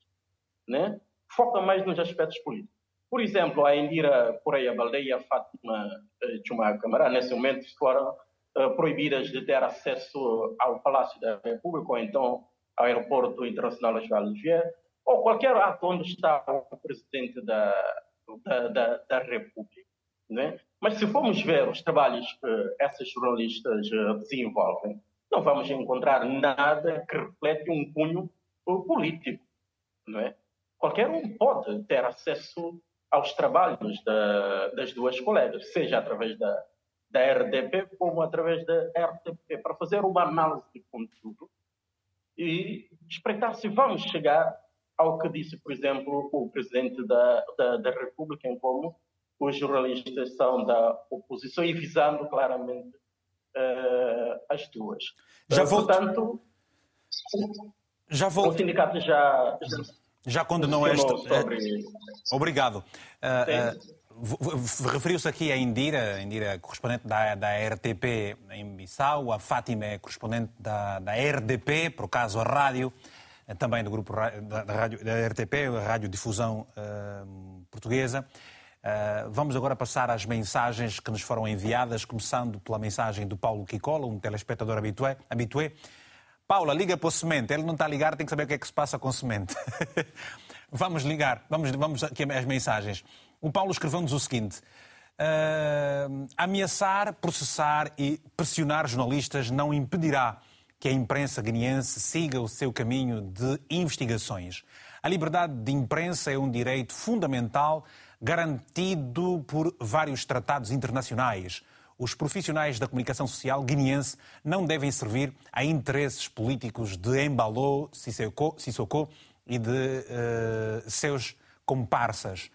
né? focam mais nos aspectos políticos. Por exemplo, a Indira Correia Baldeia a Fátima Chumá Camará, nesse momento, foram uh, proibidas de ter acesso ao Palácio da República ou então ao Aeroporto Internacional João Vieira, ou qualquer ato onde está o presidente da, da, da, da República. Né? Mas se formos ver os trabalhos que essas jornalistas eh, desenvolvem, não vamos encontrar nada que reflete um cunho político. É? Qualquer um pode ter acesso aos trabalhos da, das duas colegas, seja através da, da RDP como através da RTP, para fazer uma análise de conteúdo e espreitar se vamos chegar ao que disse, por exemplo, o presidente da, da, da República, em como os jornalistas são da oposição e visando claramente uh, as duas. Já uh, Portanto, já volto. o sindicato já. Já, já condenou esta. Sobre... Obrigado. Uh, Referiu-se aqui a Indira, Indira é correspondente da, da RTP em Bissau, a Fátima é correspondente da, da RDP, por caso a rádio também do grupo da, rádio, da RTP, a Rádio Difusão uh, Portuguesa. Uh, vamos agora passar às mensagens que nos foram enviadas, começando pela mensagem do Paulo Kikola, um telespectador habitué. habitué. Paula, liga para o Semente. Ele não está a ligar, tem que saber o que é que se passa com o Semente. [LAUGHS] vamos ligar, vamos, vamos aqui às mensagens. O Paulo escreveu-nos o seguinte. Uh, ameaçar, processar e pressionar jornalistas não impedirá que a imprensa guineense siga o seu caminho de investigações. A liberdade de imprensa é um direito fundamental garantido por vários tratados internacionais. Os profissionais da comunicação social guineense não devem servir a interesses políticos de Embaló, Sissoko, Sissoko e de uh, seus comparsas.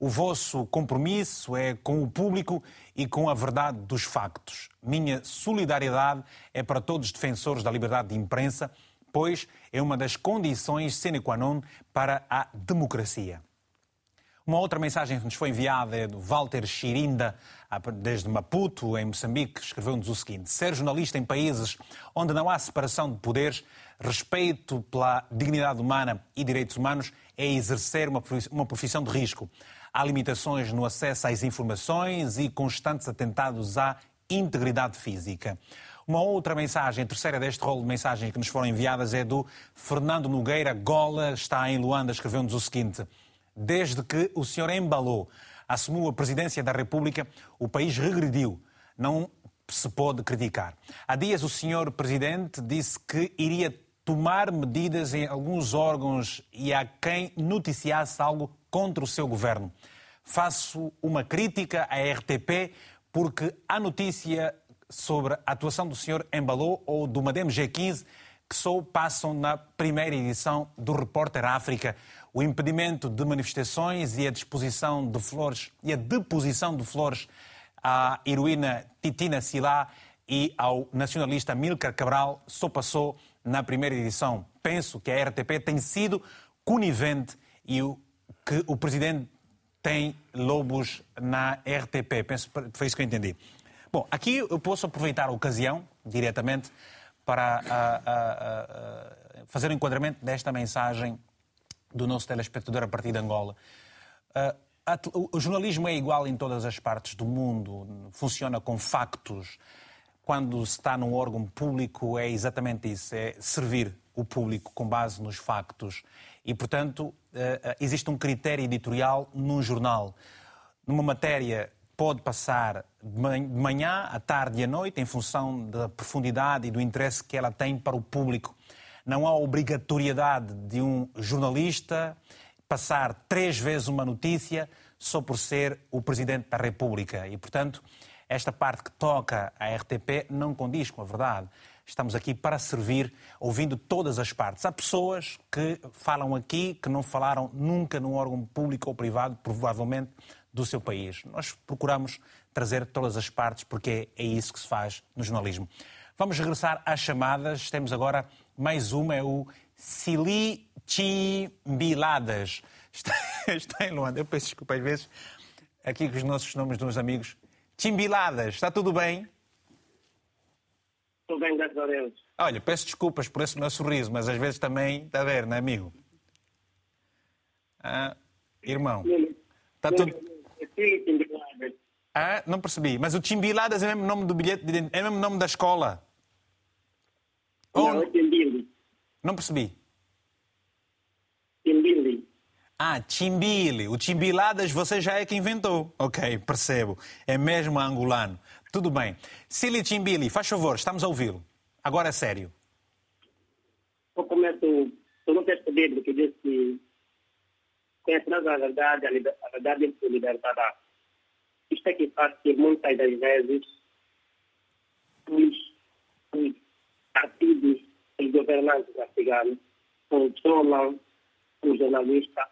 O vosso compromisso é com o público e com a verdade dos factos. Minha solidariedade é para todos os defensores da liberdade de imprensa, pois é uma das condições sine qua non para a democracia. Uma outra mensagem que nos foi enviada é do Walter Chirinda, desde Maputo, em Moçambique, escreveu-nos o seguinte: Ser jornalista em países onde não há separação de poderes, respeito pela dignidade humana e direitos humanos é exercer uma profissão de risco. Há limitações no acesso às informações e constantes atentados à integridade física. Uma outra mensagem, a terceira deste rolo de mensagens que nos foram enviadas é do Fernando Nogueira Gola, está em Luanda, escreveu-nos o seguinte: Desde que o senhor embalou, assumiu a presidência da República, o país regrediu. Não se pode criticar. Há dias o senhor presidente disse que iria tomar medidas em alguns órgãos e a quem noticiasse algo contra o seu governo. Faço uma crítica à RTP porque a notícia sobre a atuação do Sr. Embalou ou do Madem G15 que só passam na primeira edição do Repórter África. O impedimento de manifestações e a disposição de flores e a deposição de flores à heroína Titina Silá e ao nacionalista Milcar Cabral só passou na primeira edição. Penso que a RTP tem sido conivente e o que o presidente tem lobos na RTP. Penso, foi isso que eu entendi. Bom, aqui eu posso aproveitar a ocasião, diretamente, para a, a, a, fazer o um enquadramento desta mensagem do nosso telespectador a partir de Angola. o jornalismo é igual em todas as partes do mundo, funciona com factos. Quando se está num órgão público, é exatamente isso: é servir o público com base nos factos. E, portanto, eh, eh, existe um critério editorial num jornal. Numa matéria pode passar de manhã, à tarde e à noite, em função da profundidade e do interesse que ela tem para o público. Não há obrigatoriedade de um jornalista passar três vezes uma notícia só por ser o Presidente da República. E, portanto, esta parte que toca à RTP não condiz com a verdade. Estamos aqui para servir, ouvindo todas as partes. Há pessoas que falam aqui que não falaram nunca num órgão público ou privado, provavelmente, do seu país. Nós procuramos trazer todas as partes porque é isso que se faz no jornalismo. Vamos regressar às chamadas. Temos agora mais uma, é o Sili Chimbiladas. [LAUGHS] Está, está em Luanda. Eu peço desculpa às vezes aqui com os nossos nomes dos amigos. Chimbiladas, está tudo bem? Tudo bem, graças a Deus. Olha, peço desculpas por esse meu sorriso, mas às vezes também está a ver, não é, amigo? Ah, irmão, está tudo... Ah, não percebi. Mas o Chimbiladas é mesmo nome do bilhete, de... é mesmo nome da escola? Não, Ou... é Chimbili. Não percebi. Chimbili. Ah, Chimbili. O Chimbiladas você já é que inventou. Ok, percebo. É mesmo angolano. Tudo bem. Cili Chimbili, faz favor, estamos a ouvi-lo. Agora é sério. Eu começo, eu não quero saber do que disse que conhece a verdade, a verdade se libertará. Isto é que faz que muitas das vezes partidos e governantes africanos controlam o jornalista.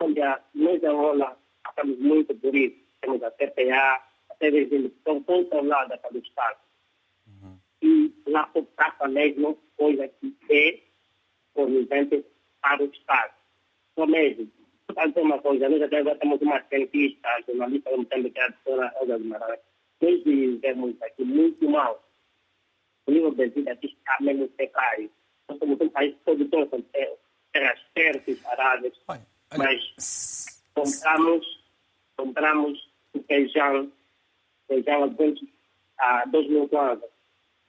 Olha, nós Angola passamos muito por isso. Temos a TPA, a televisão, que são controladas pelo Estado. Uhum. E lá por trata mesmo coisa que é conivente para o Estado. Só mesmo. Portanto, uma coisa, nós até agora temos uma cientista, jornalista, como temos que é a doutora Elza Guimarães. Nós vivemos aqui muito mal o nível de vida aqui está mesmo precário. Nós somos um país produtor de terras férteis, aráveis, mas compramos, compramos o feijão, feijão há dois mil anos.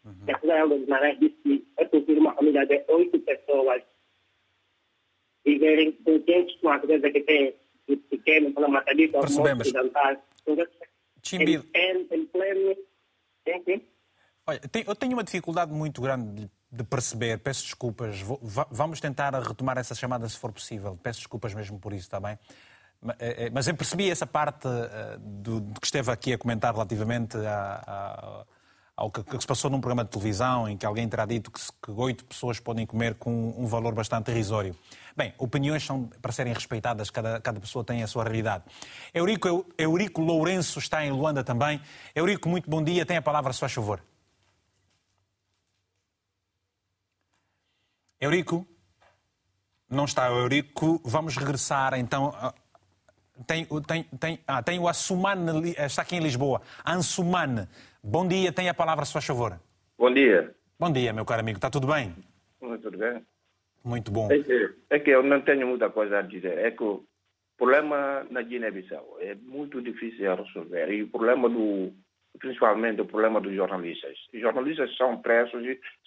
Uhum. A Coisa dos Marés disse que é possível uma família de oito pessoas viverem com 500 quatro vezes que tem pequeno, para matadita, almoço, jantar. Chimbil. Em, em pleno... Olha, eu tenho uma dificuldade muito grande de perceber, peço desculpas, vamos tentar retomar essa chamada se for possível, peço desculpas mesmo por isso, está bem? Eh, eh, mas eu percebi essa parte eh, do, que esteve aqui a comentar relativamente ao que, que, se passou num programa de televisão em que alguém terá dito que oito pessoas podem comer com um valor bastante irrisório. Bem, opiniões são para serem respeitadas, cada, cada pessoa tem a sua realidade. Eurico, Eurico Lourenço está em Luanda também. Eurico, muito bom dia, tem a palavra, se faz favor. Eurico? Não está Eurico. Vamos regressar então. Tem, tem, tem, ah, tem o Assumane, está aqui em Lisboa. Ansumane. Bom dia, tem a palavra, se faz favor. Bom dia. Bom dia, meu caro amigo. Está tudo bem? Tudo bem. Muito bom. É que, é que eu não tenho muita coisa a dizer. É que o problema na Guiné-Bissau é muito difícil de resolver. E o problema do, principalmente o problema dos jornalistas. Os jornalistas são presos,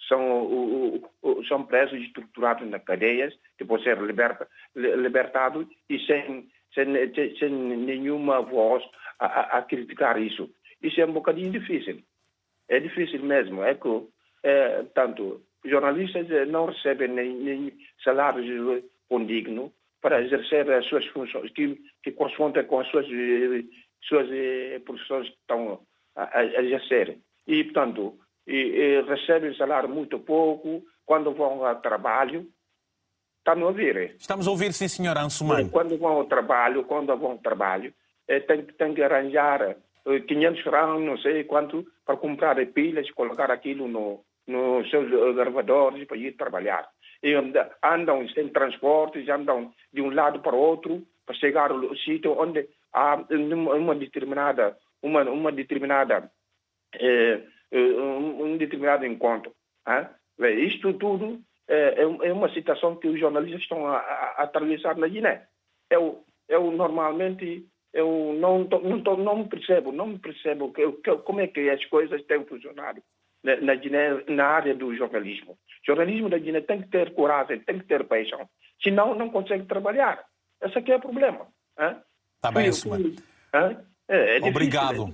são, são presos estruturados nas cadeias, depois ser liberta, libertados e sem, sem, sem nenhuma voz a, a, criticar isso. Isso é um bocadinho difícil. É difícil mesmo. É que, é, tanto, jornalistas eh, não recebem nem, nem salários condignos para exercer as suas funções, que, que correspondem com as suas, eh, suas eh, profissões que estão a, exercer. E, portanto, e, e recebem salário muito pouco, quando vão ao trabalho, Está-me a ouvir? Estamos a ouvir, sim, senhora Ansumani. Quando vão ao trabalho, quando vão ao trabalho, tem, tem que arranjar 500 francos, não sei quanto, para comprar pilhas, colocar aquilo no, nos seus gravadores para ir trabalhar. E andam sem transportes, andam de um lado para o outro para chegar ao sítio onde há uma determinada, uma, uma determinada, eh, um, um, determinado encontro. Hein? Isto tudo é, é uma situação que os jornalistas estão a, a, a atravessar na Guiné. Eu, eu normalmente eu não, não, não, não percebo, não percebo que, que, como é que as coisas têm funcionado na, na, Guiné, na área do jornalismo. O jornalismo da Guiné tem que ter coragem, tem que ter paixão. Senão, não consegue trabalhar. Esse aqui é o problema. Está bem, Sumano. É, é Obrigado.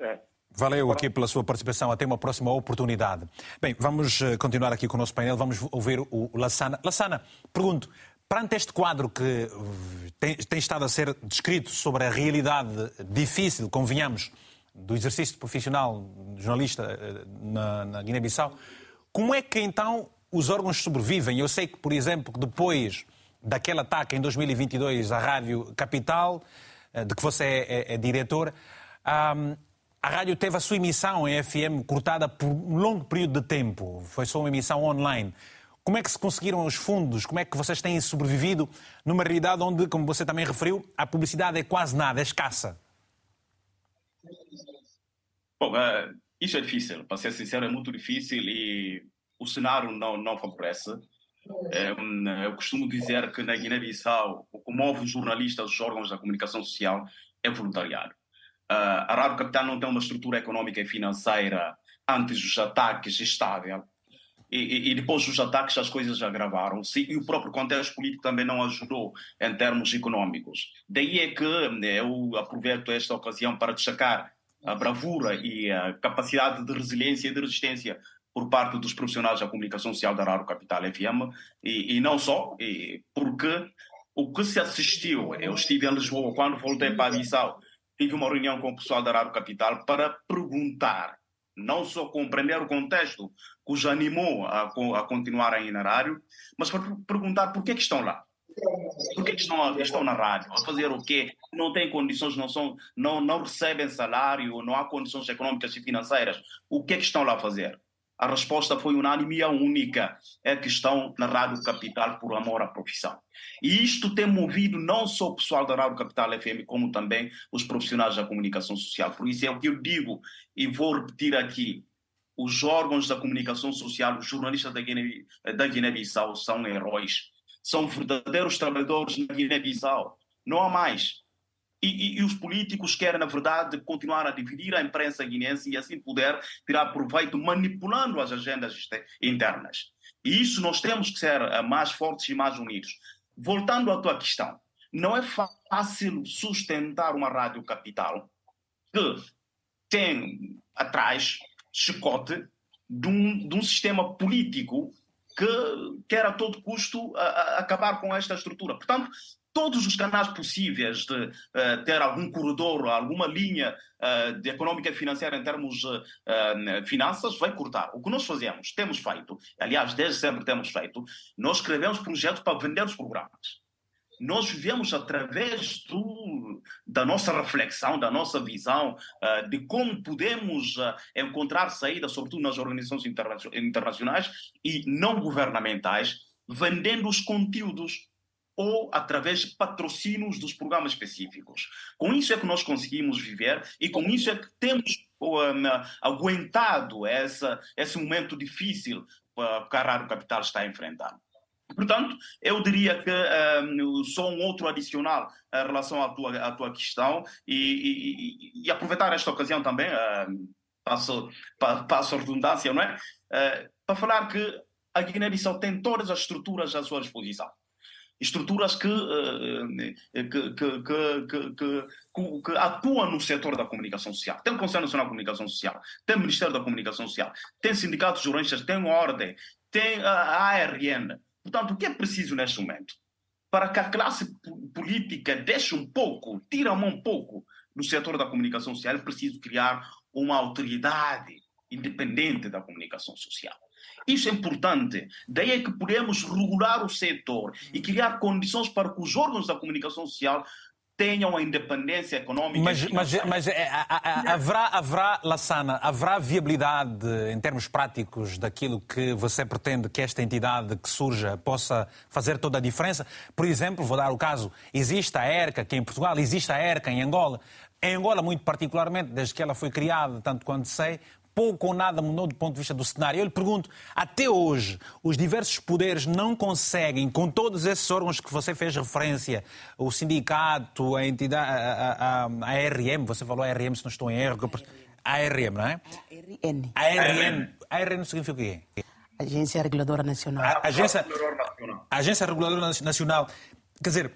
É. Valeu aqui pela sua participação. Até uma próxima oportunidade. Bem, vamos eh, continuar aqui com o nosso painel. Vamos ouvir o Lassana. Lassana, pergunto, perante este quadro que eh, tem, tem estado a ser descrito sobre a realidade difícil, convenhamos, do exercício profissional de jornalista eh, na, na Guiné-Bissau, como é que então os órgãos sobrevivem? Eu sei que, por exemplo, depois daquele ataque em 2022 à Rádio Capital, de que você é, é, é diretor, um, a rádio teve a sua emissão em FM cortada por um longo período de tempo. Foi só uma emissão online. Como é que se conseguiram os fundos? Como é que vocês têm sobrevivido numa realidade onde, como você também referiu, a publicidade é quase nada, é escassa? Bom, uh, isso é difícil, para ser sincero, é muito difícil e o cenário não, não favorece. É, eu costumo dizer que na Guiné-Bissau o que move os jornalistas, os órgãos da comunicação social é voluntariado. Uh, a Rádio Capital não tem uma estrutura econômica e financeira antes dos ataques estável. E, e, depois dos ataques as coisas agravaram-se e o próprio contexto político também não ajudou em termos econômicos. Daí é que eu aproveito esta ocasião para destacar a bravura e a capacidade de resiliência e de resistência por parte dos profissionais da comunicação social da Raro Capital FM e, e não só, e porque o que se assistiu, eu estive em Lisboa quando voltei para a Bissau, tive uma reunião com o pessoal da Raro Capital para perguntar, não só compreender o contexto que os animou a, a continuar aí na rádio, mas para perguntar por que, que estão lá. Por que estão, estão na rádio? A fazer o quê? Não têm condições, não, são, não, não recebem salário, não há condições econômicas e financeiras. O que é que estão lá a fazer? A resposta foi unânime e a única é que estão na Rádio Capital por amor à profissão. E isto tem movido não só o pessoal da Rádio Capital FM, como também os profissionais da comunicação social. Por isso é o que eu digo e vou repetir aqui. Os órgãos da comunicação social, os jornalistas da Guiné-Bissau Guiné são heróis são verdadeiros trabalhadores na Guiné-Bissau. Não há mais. E, e, e, os políticos querem, na verdade, continuar a dividir a imprensa guinense e assim poder tirar proveito manipulando as agendas internas. E isso nós temos que ser eh, mais fortes e mais unidos. Voltando à tua questão, não é fácil sustentar uma rádio capital que tem atrás chicote de um, de um sistema político que quer a todo custo a, a acabar com esta estrutura. Portanto, todos os canais possíveis de uh, ter algum corredor, alguma linha uh, de econômica e financeira em termos de uh, finanças, vai cortar. O que nós fazemos, temos feito, aliás, desde sempre temos feito, nós escrevemos projetos para vender os programas. Nós vivemos através do, da nossa reflexão, da nossa visão de como podemos encontrar saída, sobretudo nas organizações internacionais e não governamentais, vendendo os conteúdos ou através de patrocínios dos programas específicos. Com isso é que nós conseguimos viver e com isso é que temos um, aguentado essa, esse momento difícil que a Rádio Capital está a enfrentar. Portanto, eu diria que um, só um outro adicional em relação à tua, à tua questão e, e, e aproveitar esta ocasião também, passo, passo a redundância, não é? Uh, para falar que a Guiné-Bissau tem todas as estruturas à sua disposição estruturas que, que, que, que, que, atuam no setor da comunicação social. Tem o Conselho Nacional de Comunicação Social, tem o Ministério da Comunicação Social, tem sindicatos juristas, tem ordem, tem a ARN. Portanto, o que é preciso neste momento? Para que a classe política deixe um pouco, tire a mão um pouco do setor da comunicação social, é preciso criar uma autoridade independente da comunicação social. Isso é importante. Daí é que podemos regular o setor e criar condições para que os órgãos da comunicação social tenham a independência económica. Mas, mas, mas é, haverá, haverá, Lassana, haverá viabilidade em termos práticos daquilo que você pretende que esta entidade que surja possa fazer toda a diferença? Por exemplo, vou dar o caso, existe a ERCA, é em Portugal, existe a ERCA em Angola. Em Angola, muito particularmente, desde que ela foi criada, tanto quanto sei, pouco ou nada mudou do ponto de vista do cenário. Eu lhe pergunto, até hoje, os diversos poderes não conseguem, com todos esses órgãos que você fez referência, o sindicato, a entidade, a, a, a ARM, você falou ARM, se não estou em erro, a ARM, não é? ARN. ARN. ARN significa o quê? Agência Reguladora Nacional. A, agência, Agência Reguladora Nacional. Quer dizer,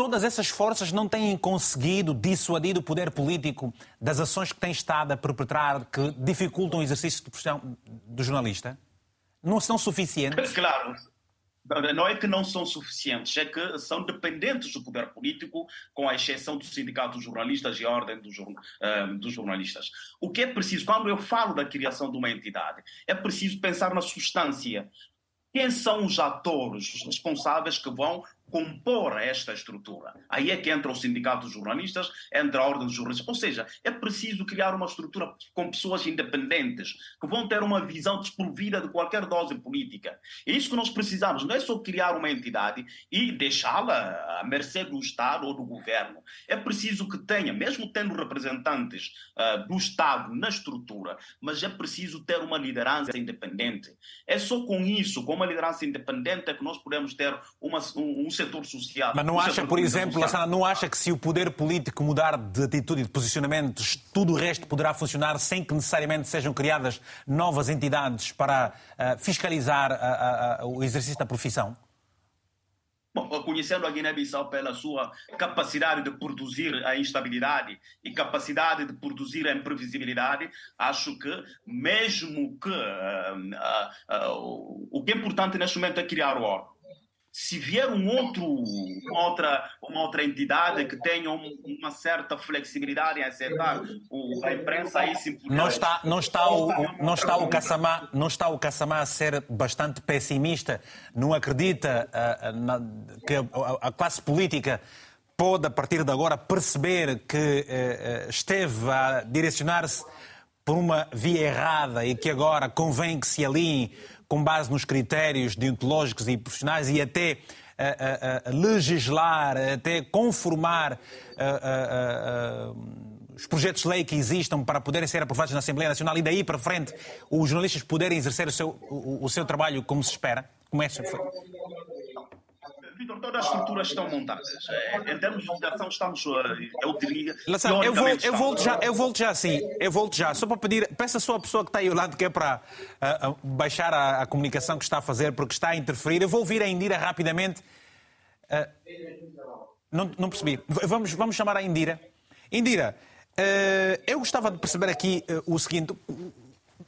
todas essas forças não têm conseguido dissuadir o poder político das ações que tem estado a perpetrar que dificultam o exercício de profissão do jornalista? Não são suficientes? Claro. Não é que não são suficientes, é que são dependentes do poder político, com a exceção dos sindicatos jornalistas e a ordem dos, uh, dos jornalistas. O que é preciso, quando eu falo da criação de uma entidade, é preciso pensar na substância. Quem são os atores, os responsáveis que vão compor esta estrutura. Aí é que entra o sindicato dos jornalistas, entra a ordem dos jornalistas. Ou seja, é preciso criar uma estrutura com pessoas independentes, que vão ter uma visão desprovida de qualquer dose política. É isso que nós precisamos. Não é só criar uma entidade e deixá-la à mercê do Estado ou do governo. É preciso que tenha, mesmo tendo representantes uh, do Estado na estrutura, mas é preciso ter uma liderança independente. É só com isso, com uma liderança independente, é que nós podemos ter uma, um, um setor social. Mas não acha, por exemplo, Lassana, não acha que se o poder político mudar de atitude e de posicionamentos, tudo o resto poderá funcionar sem que necessariamente sejam criadas novas entidades para uh, fiscalizar uh, uh, o exercício da profissão? Bom, conhecendo a Guiné-Bissau pela sua capacidade de produzir a instabilidade e capacidade de produzir a imprevisibilidade, acho que, mesmo que o que é importante neste momento é criar o órgão se vier um outro, uma, outra, uma outra entidade que tenha uma certa flexibilidade em aceitar o, a imprensa, aí sim não está Não está o, não está o Kassamá, não está o Kassamá a ser bastante pessimista? Não acredita uh, na, que a, a, classe política pode, a partir de agora, perceber que uh, esteve a direcionar-se por uma via errada e que agora convém que se alinhe com base nos critérios deontológicos e profissionais e até a, a, a legislar, até conformar os projetos de lei que existam para poderem ser aprovados na Assembleia Nacional e daí para frente os jornalistas poderem exercer o seu, o, o seu trabalho como se espera? Como é Vitor, todas as estruturas estão montadas. É, em termos de legislação, estamos, eh, eu diria. Lação, eu, volto, eu, volto já, eu volto já assim, eu volto já, só para pedir, peça só a pessoa que está aí ao lado, que é para uh, baixar a, a, comunicação que está a fazer, porque está a interferir. Eu vou ouvir a Indira rapidamente. Uh, não, não percebi. Vamos, vamos chamar a Indira. Indira, eu gostava de perceber aqui o seguinte.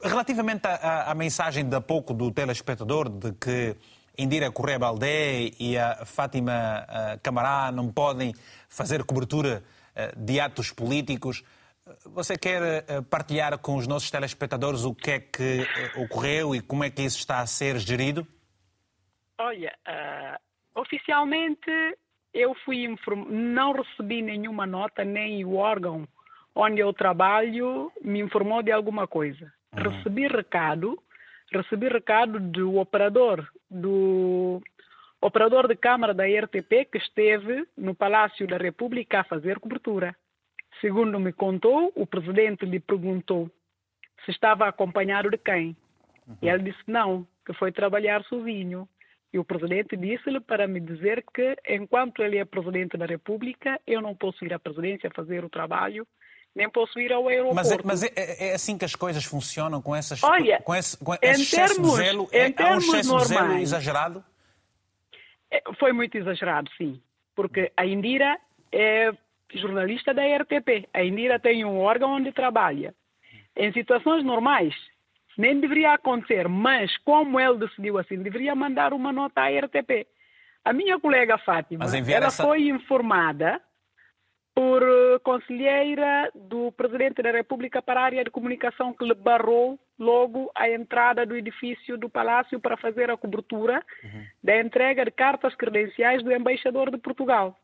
Relativamente à, à, à mensagem de há pouco do telespectador de que Indira Correia Baldé e a Fátima Camará não podem fazer cobertura de atos políticos. Você quer partilhar com os nossos telespectadores o que é que ocorreu e como é que isso está a ser gerido? Olha, uh, oficialmente eu fui inform... não recebi nenhuma nota, nem o órgão onde eu trabalho me informou de alguma coisa. Uhum. Recebi recado, recebi recado do operador, do operador de câmara da RTP que esteve no Palácio da República a fazer cobertura. Segundo me contou, o presidente lhe perguntou se estava acompanhado de quem. Uhum. E ele disse não, que foi trabalhar sozinho. E o presidente disse-lhe para me dizer que, enquanto ele é presidente da República, eu não posso ir à presidência fazer o trabalho, nem posso ir ao aeroporto. Mas, é, mas é, é, é assim que as coisas funcionam com essas Olha, com esse, com esse excesso termos, de zelo? É, há um excesso normais, de zelo exagerado? É, foi muito exagerado, sim. Porque a Indira é jornalista da RTP. A Indira tem um órgão onde trabalha. Em situações normais, nem deveria acontecer, mas como ele decidiu assim, deveria mandar uma nota à RTP. A minha colega Fátima, ela essa... foi informada por eh, conselheira do Presidente da República para a área de comunicação que lhe barrou logo a entrada do edifício do Palácio para fazer a cobertura uhum. da entrega de cartas credenciais do embaixador de Portugal.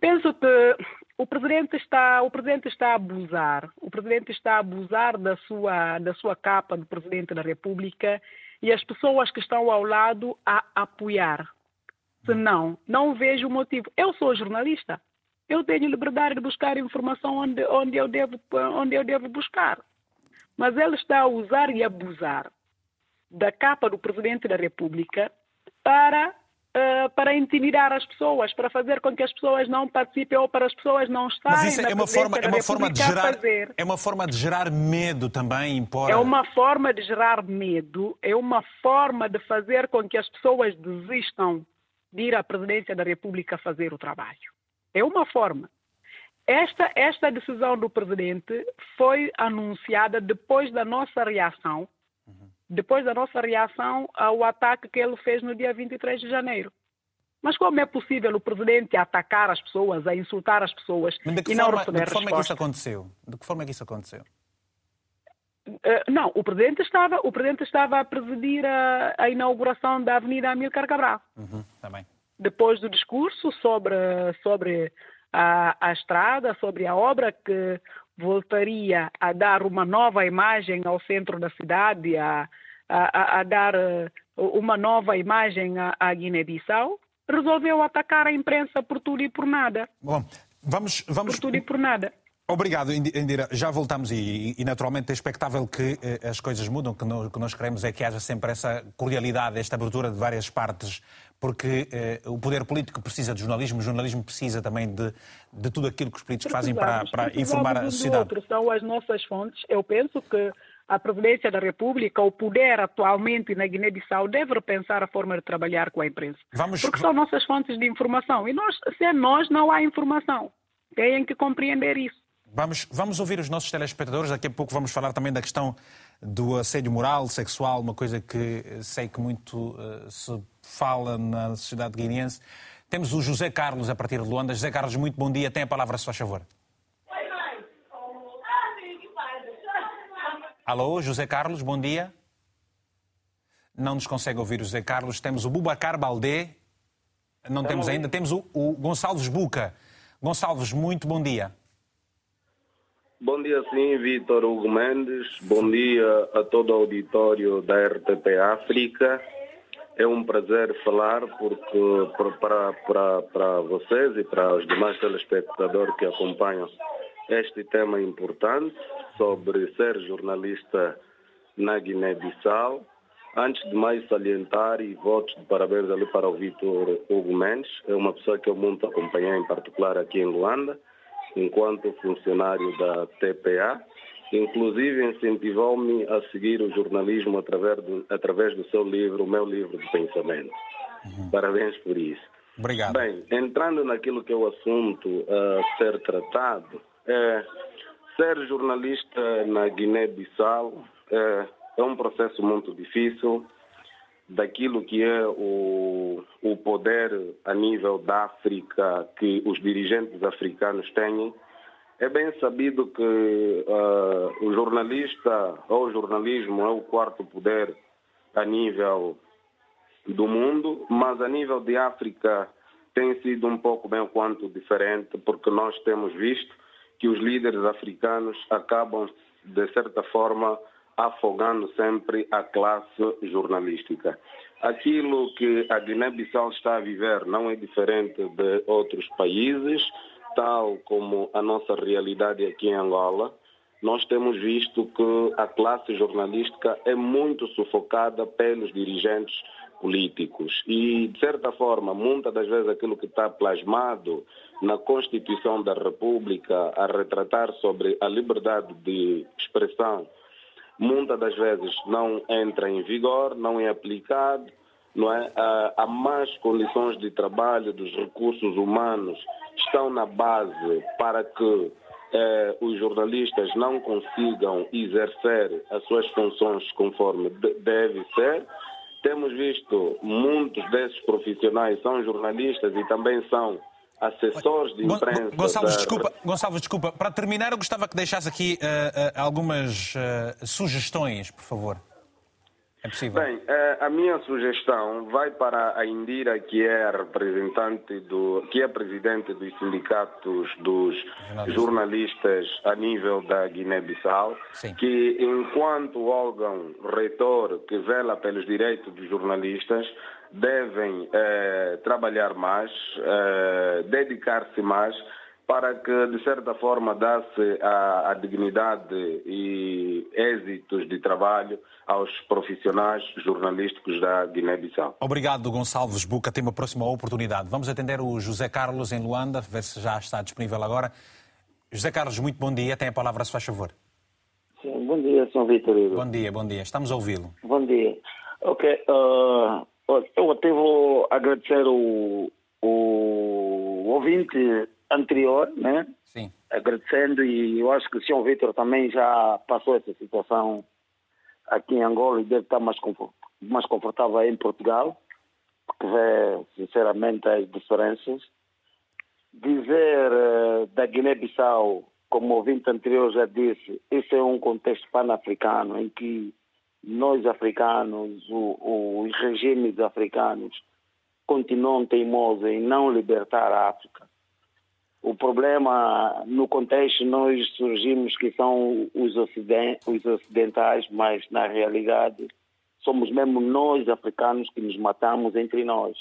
Penso que o presidente está o presidente está a abusar. O presidente está a abusar da sua da sua capa do presidente da República e as pessoas que estão ao lado a apoiar. Se não não vejo motivo. Eu sou jornalista eu tenho liberdade de buscar informação onde onde eu devo onde eu devo buscar mas ele está a usar e abusar da capa do presidente da República para uh, para intimidar as pessoas, para fazer com que as pessoas não participem ou para as pessoas não estarem Mas isso é uma forma, é uma forma de gerar é uma forma de gerar medo também, impor. É uma forma de gerar medo, é uma forma de fazer com que as pessoas desistam de ir à presidência da República fazer o trabalho. É uma forma. Esta, esta decisão do presidente foi anunciada depois da nossa reação depois da nossa reação ao ataque que ele fez no dia 23 de janeiro. Mas como é possível o presidente atacar as pessoas, a insultar as pessoas e não receber De que forma resposta? é que isso aconteceu? De que forma é que isso aconteceu? Uh, não, o presidente estava, o presidente estava a presidir a, a inauguração da Avenida Amílcar Cabral. Uhum, também. Depois do discurso sobre, sobre a, a estrada, sobre a obra que voltaria a dar uma nova imagem ao centro da cidade, a, a, a dar eh, uma nova imagem à, à Guiné-Bissau, resolveu atacar a imprensa por tudo e por nada. Bom, vamos, vamos... Por tudo e por nada. Obrigado, Indira. Já voltamos e, e, naturalmente é expectável que eh, as coisas mudam. O que, que nós queremos é que haja sempre essa cordialidade, esta abertura de várias partes, porque eh, o poder político precisa de jornalismo, o jornalismo precisa também de, de tudo aquilo que os políticos fazem para, para informar a sociedade. Outro, são as nossas fontes. Eu penso que a presidência da República, o poder atualmente na Guiné-Bissau deve repensar a forma de trabalhar com a imprensa. Vamos... Porque são nossas fontes de informação. E nós, sem nós não há informação. Têm que compreender isso. Vamos, vamos ouvir os nossos telespectadores. Daqui a pouco vamos falar também da questão do assédio moral, sexual, uma coisa que sei que muito uh, se fala na sociedade guineense. Temos o José Carlos a partir de Luanda. José Carlos, muito bom dia. Tem a palavra, se faz favor. Alô, José Carlos, bom dia. Não nos consegue ouvir o José Carlos. Temos o Bubacar Baldé. Não temos ainda. Temos o, o Gonçalves Buca. Gonçalves, muito bom dia. Bom dia, sim, Vitor Hugo Mendes. Bom dia a todo o auditório da RTP África. É um prazer falar porque para, para, para vocês e para os demais telespectadores que acompanham este tema importante sobre ser jornalista na Guiné-Bissau. Antes de mais salientar e votos de parabéns ali para o Vitor Hugo Mendes, é uma pessoa que eu muito acompanhei, em particular aqui em Luanda, enquanto funcionário da TPA. Inclusive incentivou-me a seguir o jornalismo através do, através do seu livro, o meu livro de pensamento. Uhum. Parabéns por isso. Obrigado. Bem, entrando naquilo que é o assunto a ser tratado, é, ser jornalista na Guiné-Bissau é, é um processo muito difícil, daquilo que é o, o poder a nível da África que os dirigentes africanos têm, é bem sabido que uh, o jornalista ou o jornalismo é o quarto poder a nível do mundo, mas a nível de África tem sido um pouco bem quanto diferente, porque nós temos visto que os líderes africanos acabam, de certa forma, afogando sempre a classe jornalística. Aquilo que a Guiné-Bissau está a viver não é diferente de outros países, tal como a nossa realidade aqui em Angola. Nós temos visto que a classe jornalística é muito sufocada pelos dirigentes políticos. E, de certa forma, muitas das vezes aquilo que está plasmado na Constituição da República a retratar sobre a liberdade de expressão muitas das vezes não entra em vigor, não é aplicado, não é? Há más condições de trabalho dos recursos humanos estão na base para que eh, os jornalistas não consigam exercer as suas funções conforme deve ser. Temos visto muitos desses profissionais são jornalistas e também são assessores de imprensa. Gonçalves, da... desculpa, Gonçalves, desculpa. Para terminar, eu gostava que deixasse aqui uh, uh, algumas uh, sugestões, por favor. É possível? Bem, a minha sugestão vai para a Indira, que é representante do, que é presidente dos sindicatos dos jornalistas, jornalistas a nível da Guiné-Bissau, que enquanto órgão reitor que vela pelos direitos dos jornalistas, devem eh, trabalhar mais, eh, dedicar-se mais para que, de certa forma, dá-se a, a, dignidade e êxitos de trabalho aos profissionais jornalísticos da Guiné-Bissau. Obrigado, Gonçalves Buca. Tem uma próxima oportunidade. Vamos atender o José Carlos em Luanda, ver se já está disponível agora. José Carlos, muito bom dia. Tem a palavra, se faz favor. Sim, bom dia, Sr. Vitor. Bom dia, bom dia. Estamos a ouvi-lo. Bom dia. Ok. Uh, eu até vou agradecer o, o ouvinte anterior, né? Sim. Agradecendo e eu acho que o senhor Vitor também já passou essa situação aqui em Angola e deve estar mais, mais confortável em Portugal, porque vê sinceramente as diferenças. Dizer uh, da Guiné-Bissau, como o ouvinte anterior já disse, esse é um contexto pan-africano em que nós africanos, o, os regimes africanos, continuam teimosos em não libertar a África. O problema, no contexto, nós surgimos que são os, os ocidentais, mas na realidade somos mesmo nós africanos que nos matamos entre nós.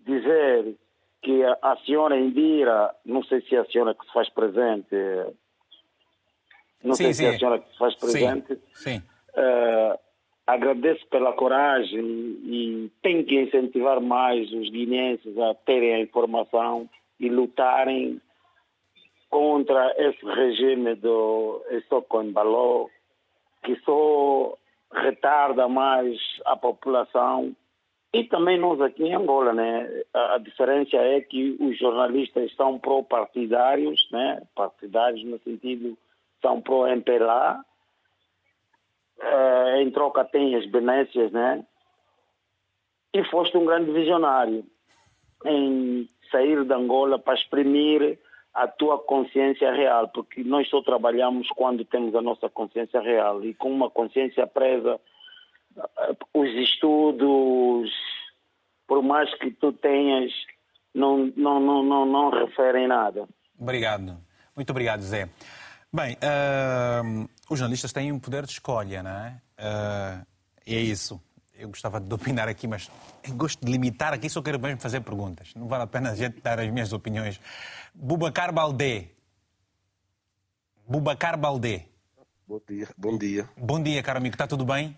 Dizer que a senhora Indira, não sei se é a senhora que se faz presente, não sim, sei sim. se é a senhora que se faz presente. Sim. sim Uh, agradeço pela coragem e tem que incentivar mais os guineenses a terem a informação e lutarem contra esse regime do Baló, que só retarda mais a população e também nós aqui em Angola, né? A diferença é que os jornalistas são pró-partidários, né? Partidários no sentido são pró-MPLA uh, em troca tem as benécias, né? E foste um grande visionário em sair de Angola para exprimir a tua consciência real, porque nós só trabalhamos quando temos a nossa consciência real e com uma consciência presa, eh, os estudos, por mais que tu tenhas, não, não, não, não, não referem nada. Obrigado. Muito obrigado, Zé. Bem, uh, os jornalistas têm um poder de escolha, não é? Uh, e é isso. Eu gostava de opinar aqui, mas gosto de limitar aqui, só quero mesmo fazer perguntas. Não vale a pena a gente dar as minhas opiniões. Bubacar Baldé. Bubacar Baldé. Bom dia. Bom dia. Bom dia, caro amigo. Está tudo bem?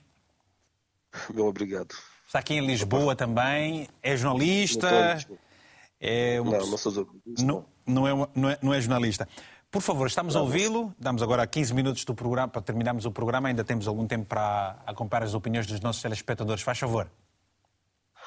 Meu obrigado. Está aqui em Lisboa também. É jornalista. Não, é uma... não, não sou jornalista. Não, não, é, não, é, não é jornalista. Por favor, estamos a ouvi-lo. Damos agora 15 minutos do programa para terminarmos o programa. Ainda temos algum tempo para acompanhar as opiniões dos nossos telespectadores. Faz favor.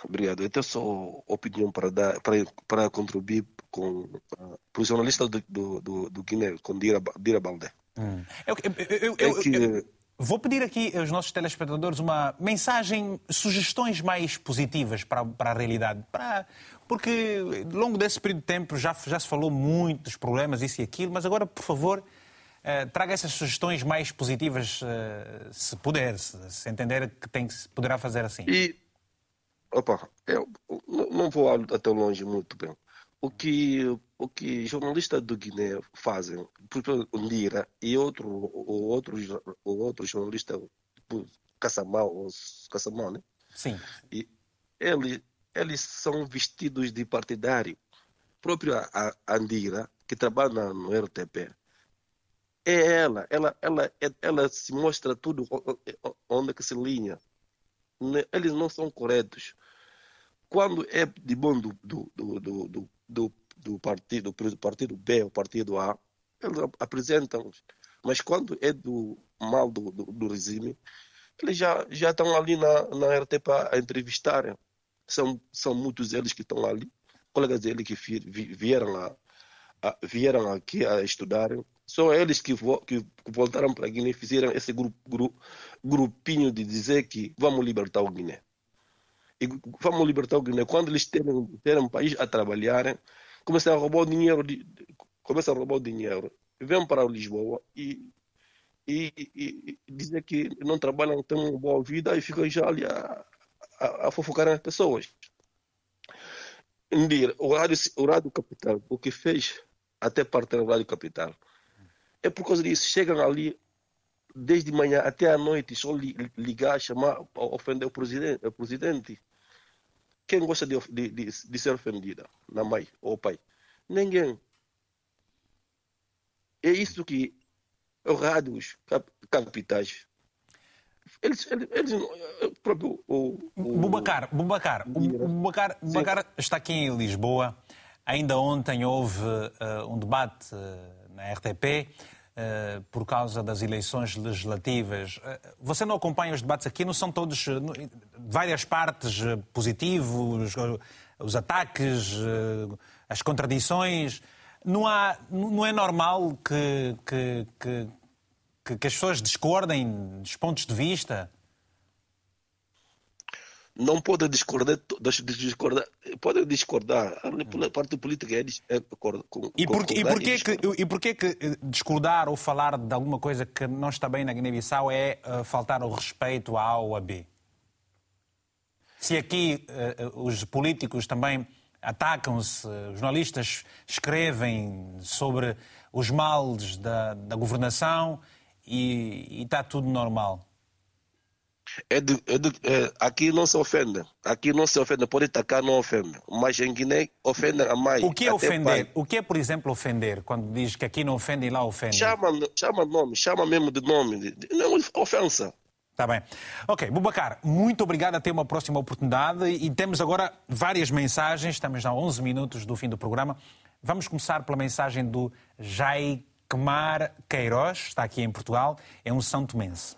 Obrigado. Eu tenho só opinião para dar, para, para contribuir com uh, o jornalista do, do, do, do Guiné, com Dira, Dira Baldé. Hum. Eu, eu, eu, é que... Vou pedir aqui aos nossos telespectadores uma mensagem, sugestões mais positivas para, para a realidade. Para, porque ao longo desse período de tempo já, já se falou muito dos problemas, isso e aquilo, mas agora, por favor, eh, traga essas sugestões mais positivas, eh, se puder, se, se entender que tem, se poderá fazer assim. E, opa, eu não vou até longe muito bem. O que, o que jornalistas do Guiné fazem, por exemplo, o Lira e outro, o outro, o outro jornalista, Cassamão, Cassamão, né? Sim. E ele, eles são vestidos de partidário. Próprio a, Andira, que trabalha no RTP, é ela, ela, ela, ela se mostra tudo onde que se linha. Né? Eles não são corretos. Quando é de bom do, do, do, do, do, do partido, do partido B ou partido A, eles apresentam. Mas quando é do mal do, do, do regime, eles já, já estão ali na, na RTP a entrevistarem. São, são muitos eles que estão ali, colegas dele que vieram, a, a, vieram aqui a estudarem. São eles que, vo, que voltaram para a Guiné e fizeram esse grupinho de dizer que vamos libertar o Guiné. E vamos libertar o Guiné. Quando eles terem, terem um país a trabalharem, começam a roubar o dinheiro, de, começam a roubar o dinheiro, vêm para Lisboa e, e, e, e dizer que não trabalham, têm uma boa vida e ficam já ali a, a, a fofocar as pessoas. O Rádio, o Rádio Capital, o que fez até parte do Rádio Capital, é por causa disso. Chegam ali desde manhã até à noite, só ligar, chamar, ofender o presidente. O presidente. Quem gosta de, de, de, de ser ofendida? Na mãe ou pai? Ninguém. É isso que os rádios capitais eles, eles, eles próprio. O, o, Bubacar, Bubacar, o Bubacar, Bubacar está aqui em Lisboa. Ainda ontem houve uh, um debate uh, na RTP uh, por causa das eleições legislativas. você não acompanha os debates aqui? Não são todos várias partes positivos, os ataques, as contradições? Não, há, não é normal que, que, que que, que as pessoas discordem dos pontos de vista? não pode discordar, discordar pode discordar. A parte política é, é com, e, porquê, e, porquê que, e porquê que eh, discordar ou falar de alguma coisa que não está bem na Guiné-Bissau é uh, faltar o respeito à A ou à B? Se aqui uh, os políticos também atacam-se, os jornalistas escrevem sobre os males da, da governação e, e está tudo normal? É de, é de, é, aqui não se ofende. Aqui não se ofende. Pode atacar, não ofende. Mas em Guiné ofende a mais. O que é ofender? Pai. O que é, por exemplo, ofender? Quando diz que aqui não ofende e lá ofende? Chama, chama nome, chama mesmo de nome. Não é ofensa. Está bem. Ok, Bubacar, muito obrigado. Até uma próxima oportunidade. E temos agora várias mensagens. Estamos a 11 minutos do fim do programa. Vamos começar pela mensagem do Jai Kemar Queiroz, está aqui em Portugal, é um São Tomense.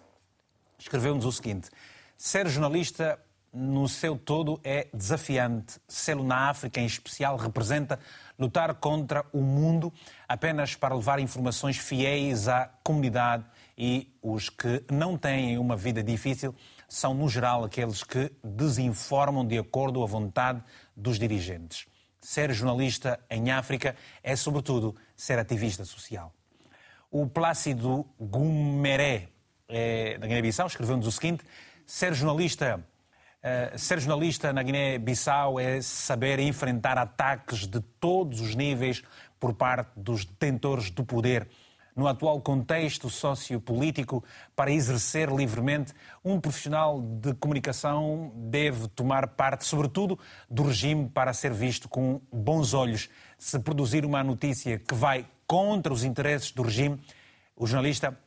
Escreveu-nos o seguinte: ser jornalista no seu todo é desafiante. Sê-lo na África, em especial, representa lutar contra o mundo apenas para levar informações fiéis à comunidade e os que não têm uma vida difícil são, no geral, aqueles que desinformam de acordo à vontade dos dirigentes. Ser jornalista em África é, sobretudo, ser ativista social. O Plácido Gumeré, é, da Guiné-Bissau, escreveu-nos o seguinte: ser jornalista, uh, ser jornalista na Guiné-Bissau é saber enfrentar ataques de todos os níveis por parte dos detentores do poder. No atual contexto sociopolítico, para exercer livremente, um profissional de comunicação deve tomar parte, sobretudo, do regime para ser visto com bons olhos. Se produzir uma notícia que vai contra os interesses do regime, o jornalista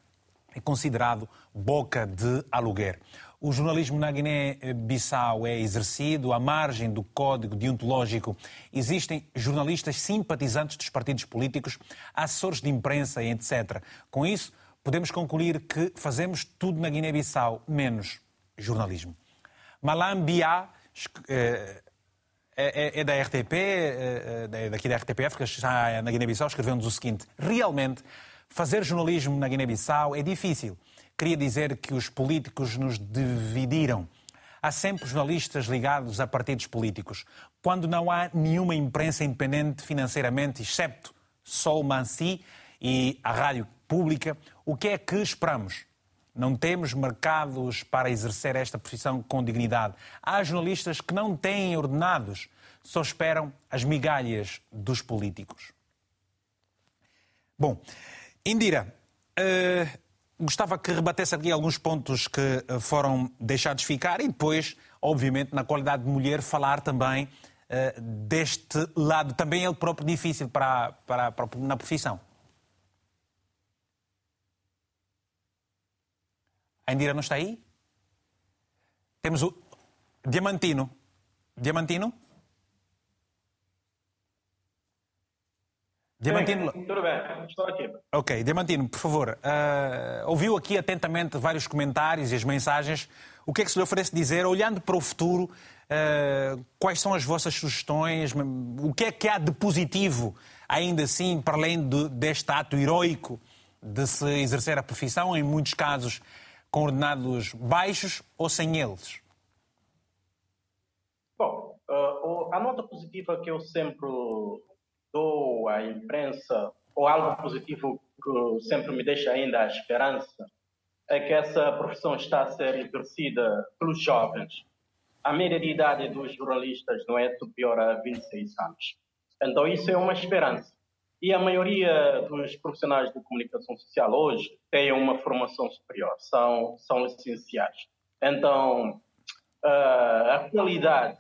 é considerado boca de aluguer. O jornalismo na Guiné-Bissau é exercido à margem do código deontológico. Existem jornalistas simpatizantes dos partidos políticos, assessores de imprensa, etc. Com isso, podemos concluir que fazemos tudo na Guiné-Bissau, menos jornalismo. Malambia eh, é, é, é, da RTP, é, é, daqui da RTP África, está na Guiné-Bissau, escreveu-nos o seguinte: realmente, fazer jornalismo na Guiné-Bissau é difícil. queria dizer que os políticos nos dividiram. Há sempre jornalistas ligados a partidos políticos. Quando não há nenhuma imprensa independente financeiramente, excepto Sol Mansi e a rádio pública, o que é que esperamos? Não temos mercados para exercer esta profissão com dignidade. Há jornalistas que não têm ordenados, só esperam as migalhas dos políticos. Bom, Indira, uh, gostava que rebatesse aqui alguns pontos que eh, foram deixados ficar e depois, obviamente, na qualidade de mulher, falar também uh, deste lado, também ele próprio difícil para, para, para, na profissão. A Indira não está aí? Temos o Diamantino. Diamantino? Diamantino. Bem, tudo bem, estou aqui. Ok, Diamantino, por favor, uh, ouviu aqui atentamente vários comentários e as mensagens. O que é que se lhe oferece dizer, olhando para o futuro, uh, quais são as vossas sugestões? O que é que há de positivo, ainda assim, para além de, deste ato heroico de se exercer a profissão, em muitos casos com ordenados baixos ou sem eles? Bom, uh, a nota positiva que eu sempre dou à imprensa, ou algo positivo que sempre me deixa ainda a esperança, é que essa profissão está a ser exercida pelos jovens. A média de idade dos jornalistas não é superior a 26 anos. Então, isso é uma esperança. E a maioria dos profissionais de comunicação social hoje tem uma formação superior, são, são licenciados. Então, uh, a qualidade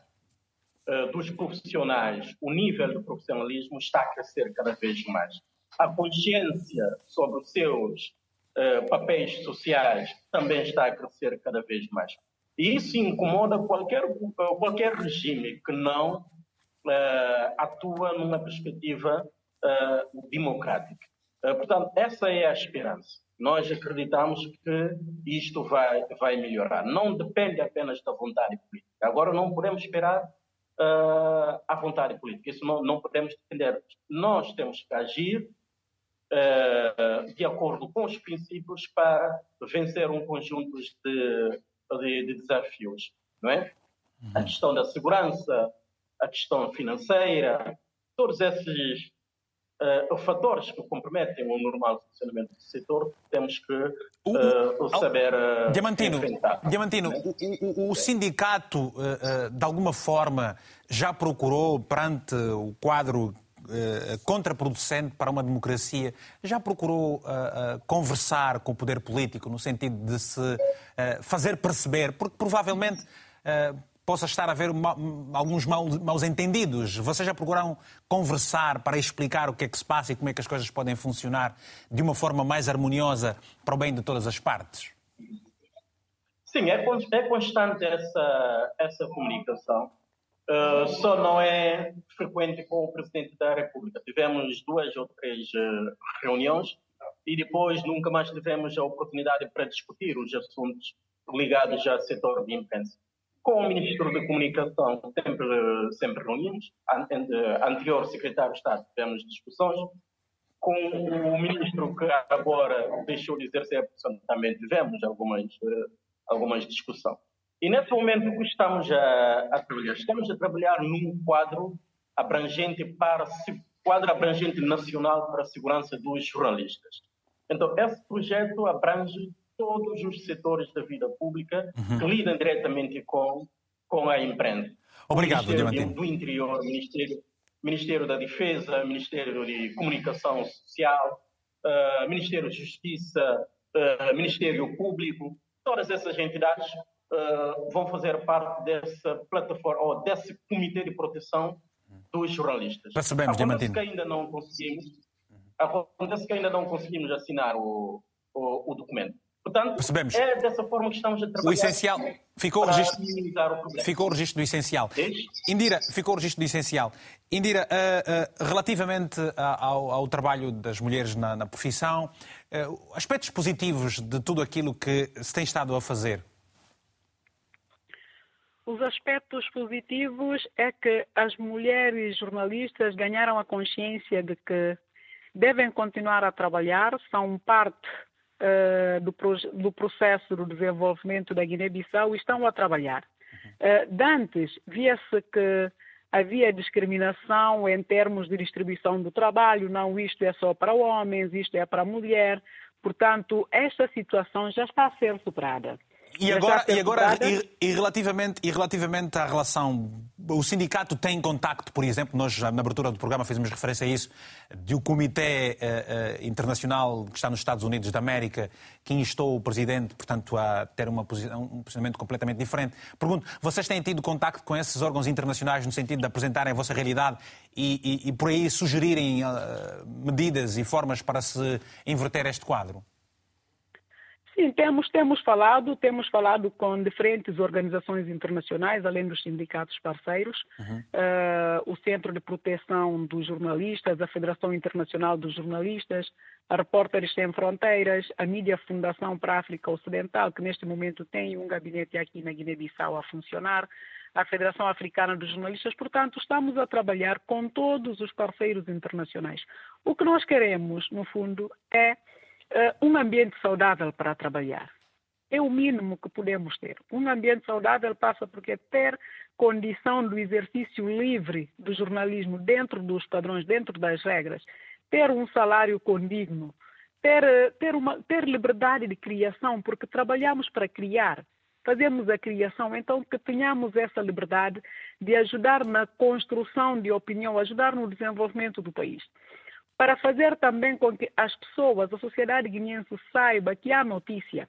uh, dos profissionais, o nível do profissionalismo está a crescer cada vez mais. A consciência sobre os seus uh, papéis sociais também está a crescer cada vez mais. E isso incomoda qualquer, qualquer regime que não atua numa perspectiva uh, democrática. Uh, portanto, essa é a esperança. Nós acreditamos que isto vai, vai melhorar. Não depende apenas da vontade política. Agora, não podemos esperar uh, a vontade política. Isso não, não podemos depender. Nós temos que agir uh, de acordo com os princípios para vencer um conjunto de, de, de desafios. Não é? Uhum. A questão da segurança, a questão financeira, todos esses uh, fatores que comprometem o normal funcionamento do setor, temos que uh, saber uh, Diamantino, Diamantino né? o, o, o, sindicato, uh, de alguma forma, já procurou, perante o quadro contraproducente para uma democracia, já procurou conversar com o poder político no sentido de se fazer perceber, porque provavelmente possa estar a haver alguns maus entendidos. Vocês já procuraram conversar para explicar o que é que se passa e como é que as coisas podem funcionar de uma forma mais harmoniosa para o bem de todas as partes? Sim, é, é constante essa, essa comunicação. Uh, só não é frequente com o Presidente da República. Tivemos duas ou três uh, reuniões e depois nunca mais tivemos a oportunidade para discutir os assuntos ligados ao setor de imprensa. Com o Ministro da Comunicação sempre, sempre reunimos, anterior Secretário de Estado tivemos discussões, com o Ministro que agora deixou de exercer a função também tivemos algumas, algumas discussões. E nesse momento que estamos a, a trabalhar? Estamos a trabalhar num quadro abrangente para quadro abrangente nacional para a segurança dos jornalistas. Então, esse projeto abrange todos os setores da vida pública uhum. que lidam diretamente com, com a imprensa. Obrigado, Ministério do Interior, Ministério, Ministério da Defesa, Ministério de Comunicação Social, uh, Ministério de Justiça, uh, Ministério Público, todas essas entidades uh, vão fazer parte dessa plataforma ou desse comitê de proteção dos jornalistas. Percebemos, Acontece que ainda não conseguimos, acontece que ainda não conseguimos assinar o, o, o documento. Portanto, Percebemos. é dessa forma que estamos a trabalhar. O essencial ficou o registro, o ficou o registro do essencial. Indira, ficou o registro do essencial. Indira, uh, uh, relativamente ao, ao, trabalho das mulheres na, na profissão, uh, aspectos positivos de tudo aquilo que se tem estado a fazer? Os aspectos positivos é que as mulheres jornalistas ganharam a consciência de que devem continuar a trabalhar, são parte uh, do, do, processo do desenvolvimento da Guiné-Bissau estão a trabalhar. Uh, dantes, via-se que havia discriminação em termos de distribuição do trabalho, não isto é só para homens, isto é para mulher. Portanto, esta situação já está a ser superada. E agora, e, agora e, e, relativamente, e relativamente à relação, o sindicato tem contacto, por exemplo, nós na abertura do programa fizemos referência a isso, de um comitê uh, uh, internacional que está nos Estados Unidos da América, que instou o presidente, portanto, a ter uma posição, um posicionamento completamente diferente. Pergunto, vocês têm tido contacto com esses órgãos internacionais no sentido de apresentarem a vossa realidade e, e por aí sugerirem uh, medidas e formas para se inverter este quadro? Sim, temos, temos falado, temos falado com diferentes organizações internacionais, além dos sindicatos parceiros, uhum. uh, o Centro de Proteção dos Jornalistas, a Federação Internacional dos Jornalistas, a Repórteres Sem Fronteiras, a Mídia Fundação para a África Ocidental, que neste momento tem um gabinete aqui na Guiné-Bissau a funcionar, a Federação Africana dos Jornalistas. Portanto, estamos a trabalhar com todos os parceiros internacionais. O que nós queremos, no fundo, é uh, um ambiente saudável para trabalhar. É o mínimo que podemos ter. Um ambiente saudável passa por ter condição do exercício livre do jornalismo dentro dos padrões, dentro das regras, ter um salário condigno, ter, eh, ter, uma, ter liberdade de criação, porque trabalhamos para criar. Fazemos a criação, então que tenhamos essa liberdade de ajudar na construção de opinião, ajudar no desenvolvimento do país para fazer também com que as pessoas, a sociedade guineense saiba que há notícia.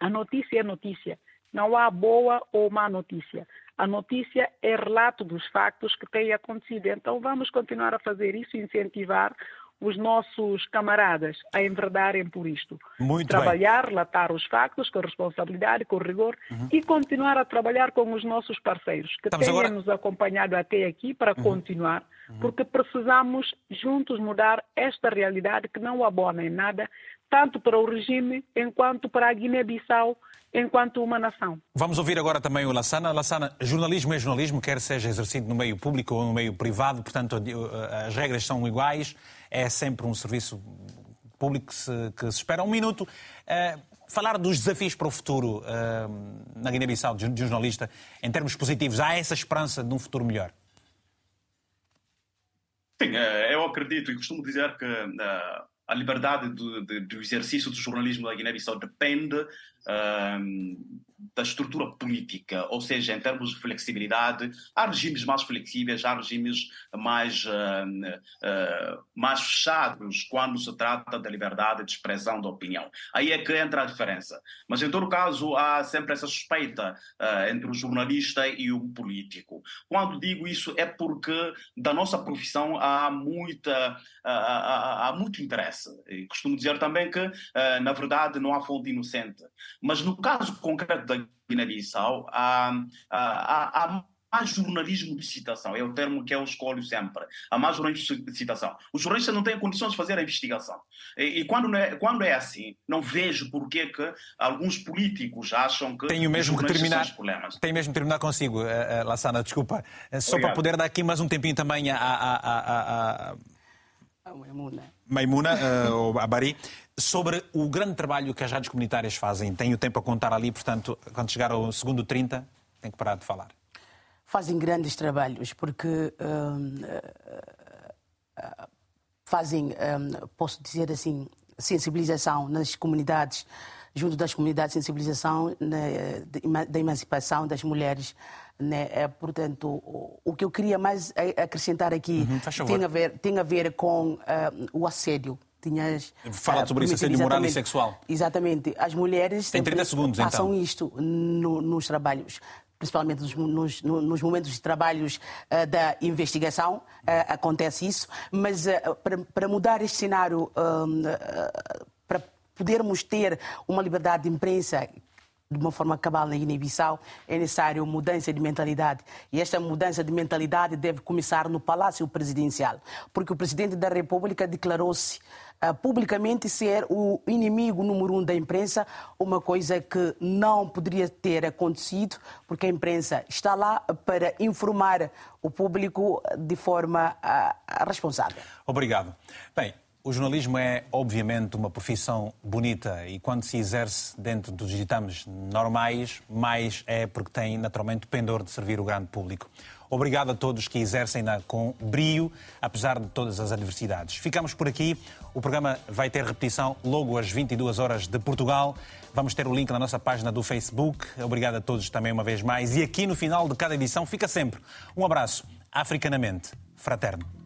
A notícia é notícia. Não há boa ou má notícia. A notícia é relato dos factos que têm acontecido. Então vamos continuar a fazer isso, incentivar os nossos camaradas a enverdarem por isto. Muito trabalhar, bem. relatar os factos com responsabilidade, com rigor uhum. e continuar a trabalhar com os nossos parceiros que Estamos têm agora... nos acompanhado até aqui para uhum. continuar, uhum. porque precisamos juntos mudar esta realidade que não abona em nada, tanto para o regime enquanto para a Guiné-Bissau enquanto uma nação. Vamos ouvir agora também o Lassana. Lassana, jornalismo é jornalismo, quer seja exercido no meio público ou no meio privado, portanto as regras são iguais é sempre um serviço público que se, que se espera. Um minuto. Uh, falar dos desafios para o futuro uh, na Guiné-Bissau, de, de jornalista, em termos positivos. Há essa esperança de um futuro melhor? Sim, eh, eu acredito e costumo dizer que a liberdade do, do exercício do jornalismo da Guiné-Bissau depende da estrutura política, ou seja, em termos de flexibilidade, há regimes mais flexíveis, há regimes mais, uh, uh, mais fechados quando se trata da liberdade de expressão da opinião. Aí é que entra a diferença. Mas, em todo caso, há sempre essa suspeita uh, entre o jornalista e o político. Quando digo isso é porque da nossa profissão há, muita, há, há muito interesse. E costumo dizer também que, na verdade, não há fonte inocente. Mas no caso concreto da Guiné-Bissau, há, há, há mais jornalismo de citação, é o termo que eu escolho sempre. Há mais jornalismo de citação. Os jornalistas não têm condições de fazer a investigação. E, e quando, é, quando é assim, não vejo por que alguns políticos acham que. Tenho mesmo que terminar. Tenho mesmo que terminar consigo, uh, uh, Lassana, desculpa. Uh, só para poder dar aqui mais um tempinho também a. a, a, a... Maimuna, Maimuna uh, ou Abari, sobre o grande trabalho que as rádios comunitárias fazem. Tenho tempo a contar ali, portanto, quando chegar ao segundo 30, tenho que parar de falar. Fazem grandes trabalhos, porque hum, fazem, hum, posso dizer assim, sensibilização nas comunidades, junto das comunidades, sensibilização né, da emancipação das mulheres. Né? É, portanto, o que eu queria mais acrescentar aqui uhum, tem, a ver, tem a ver com uh, o assédio tinhas. Fala sobre isso, assédio moral e sexual. Exatamente. As mulheres Tem 30 segundos, passam então. isto no, nos trabalhos principalmente nos, nos, nos, momentos de trabalhos uh, da investigação, uh, acontece isso, mas uh, para, para, mudar este cenário, para podermos ter uma liberdade de imprensa de uma forma cabal na Guiné-Bissau, é necessário mudança de mentalidade. E esta mudança de mentalidade deve começar no Palácio Presidencial, porque o Presidente da República declarou-se uh, publicamente ser o inimigo número um da imprensa, uma coisa que não poderia ter acontecido, porque a imprensa está lá para informar o público de forma uh, responsável. Obrigado. Bem, O jornalismo é, obviamente, uma profissão bonita e quando se exerce dentro dos ditames normais, mais é porque tem, naturalmente, o pendor de servir o grande público. Obrigado a todos que exercem-na com brio, apesar de todas as adversidades. Ficamos por aqui. O programa vai ter repetição logo às 22 horas de Portugal. Vamos ter o link na nossa página do Facebook. Obrigado a todos também uma vez mais. E aqui no final de cada edição fica sempre um abraço africanamente fraterno.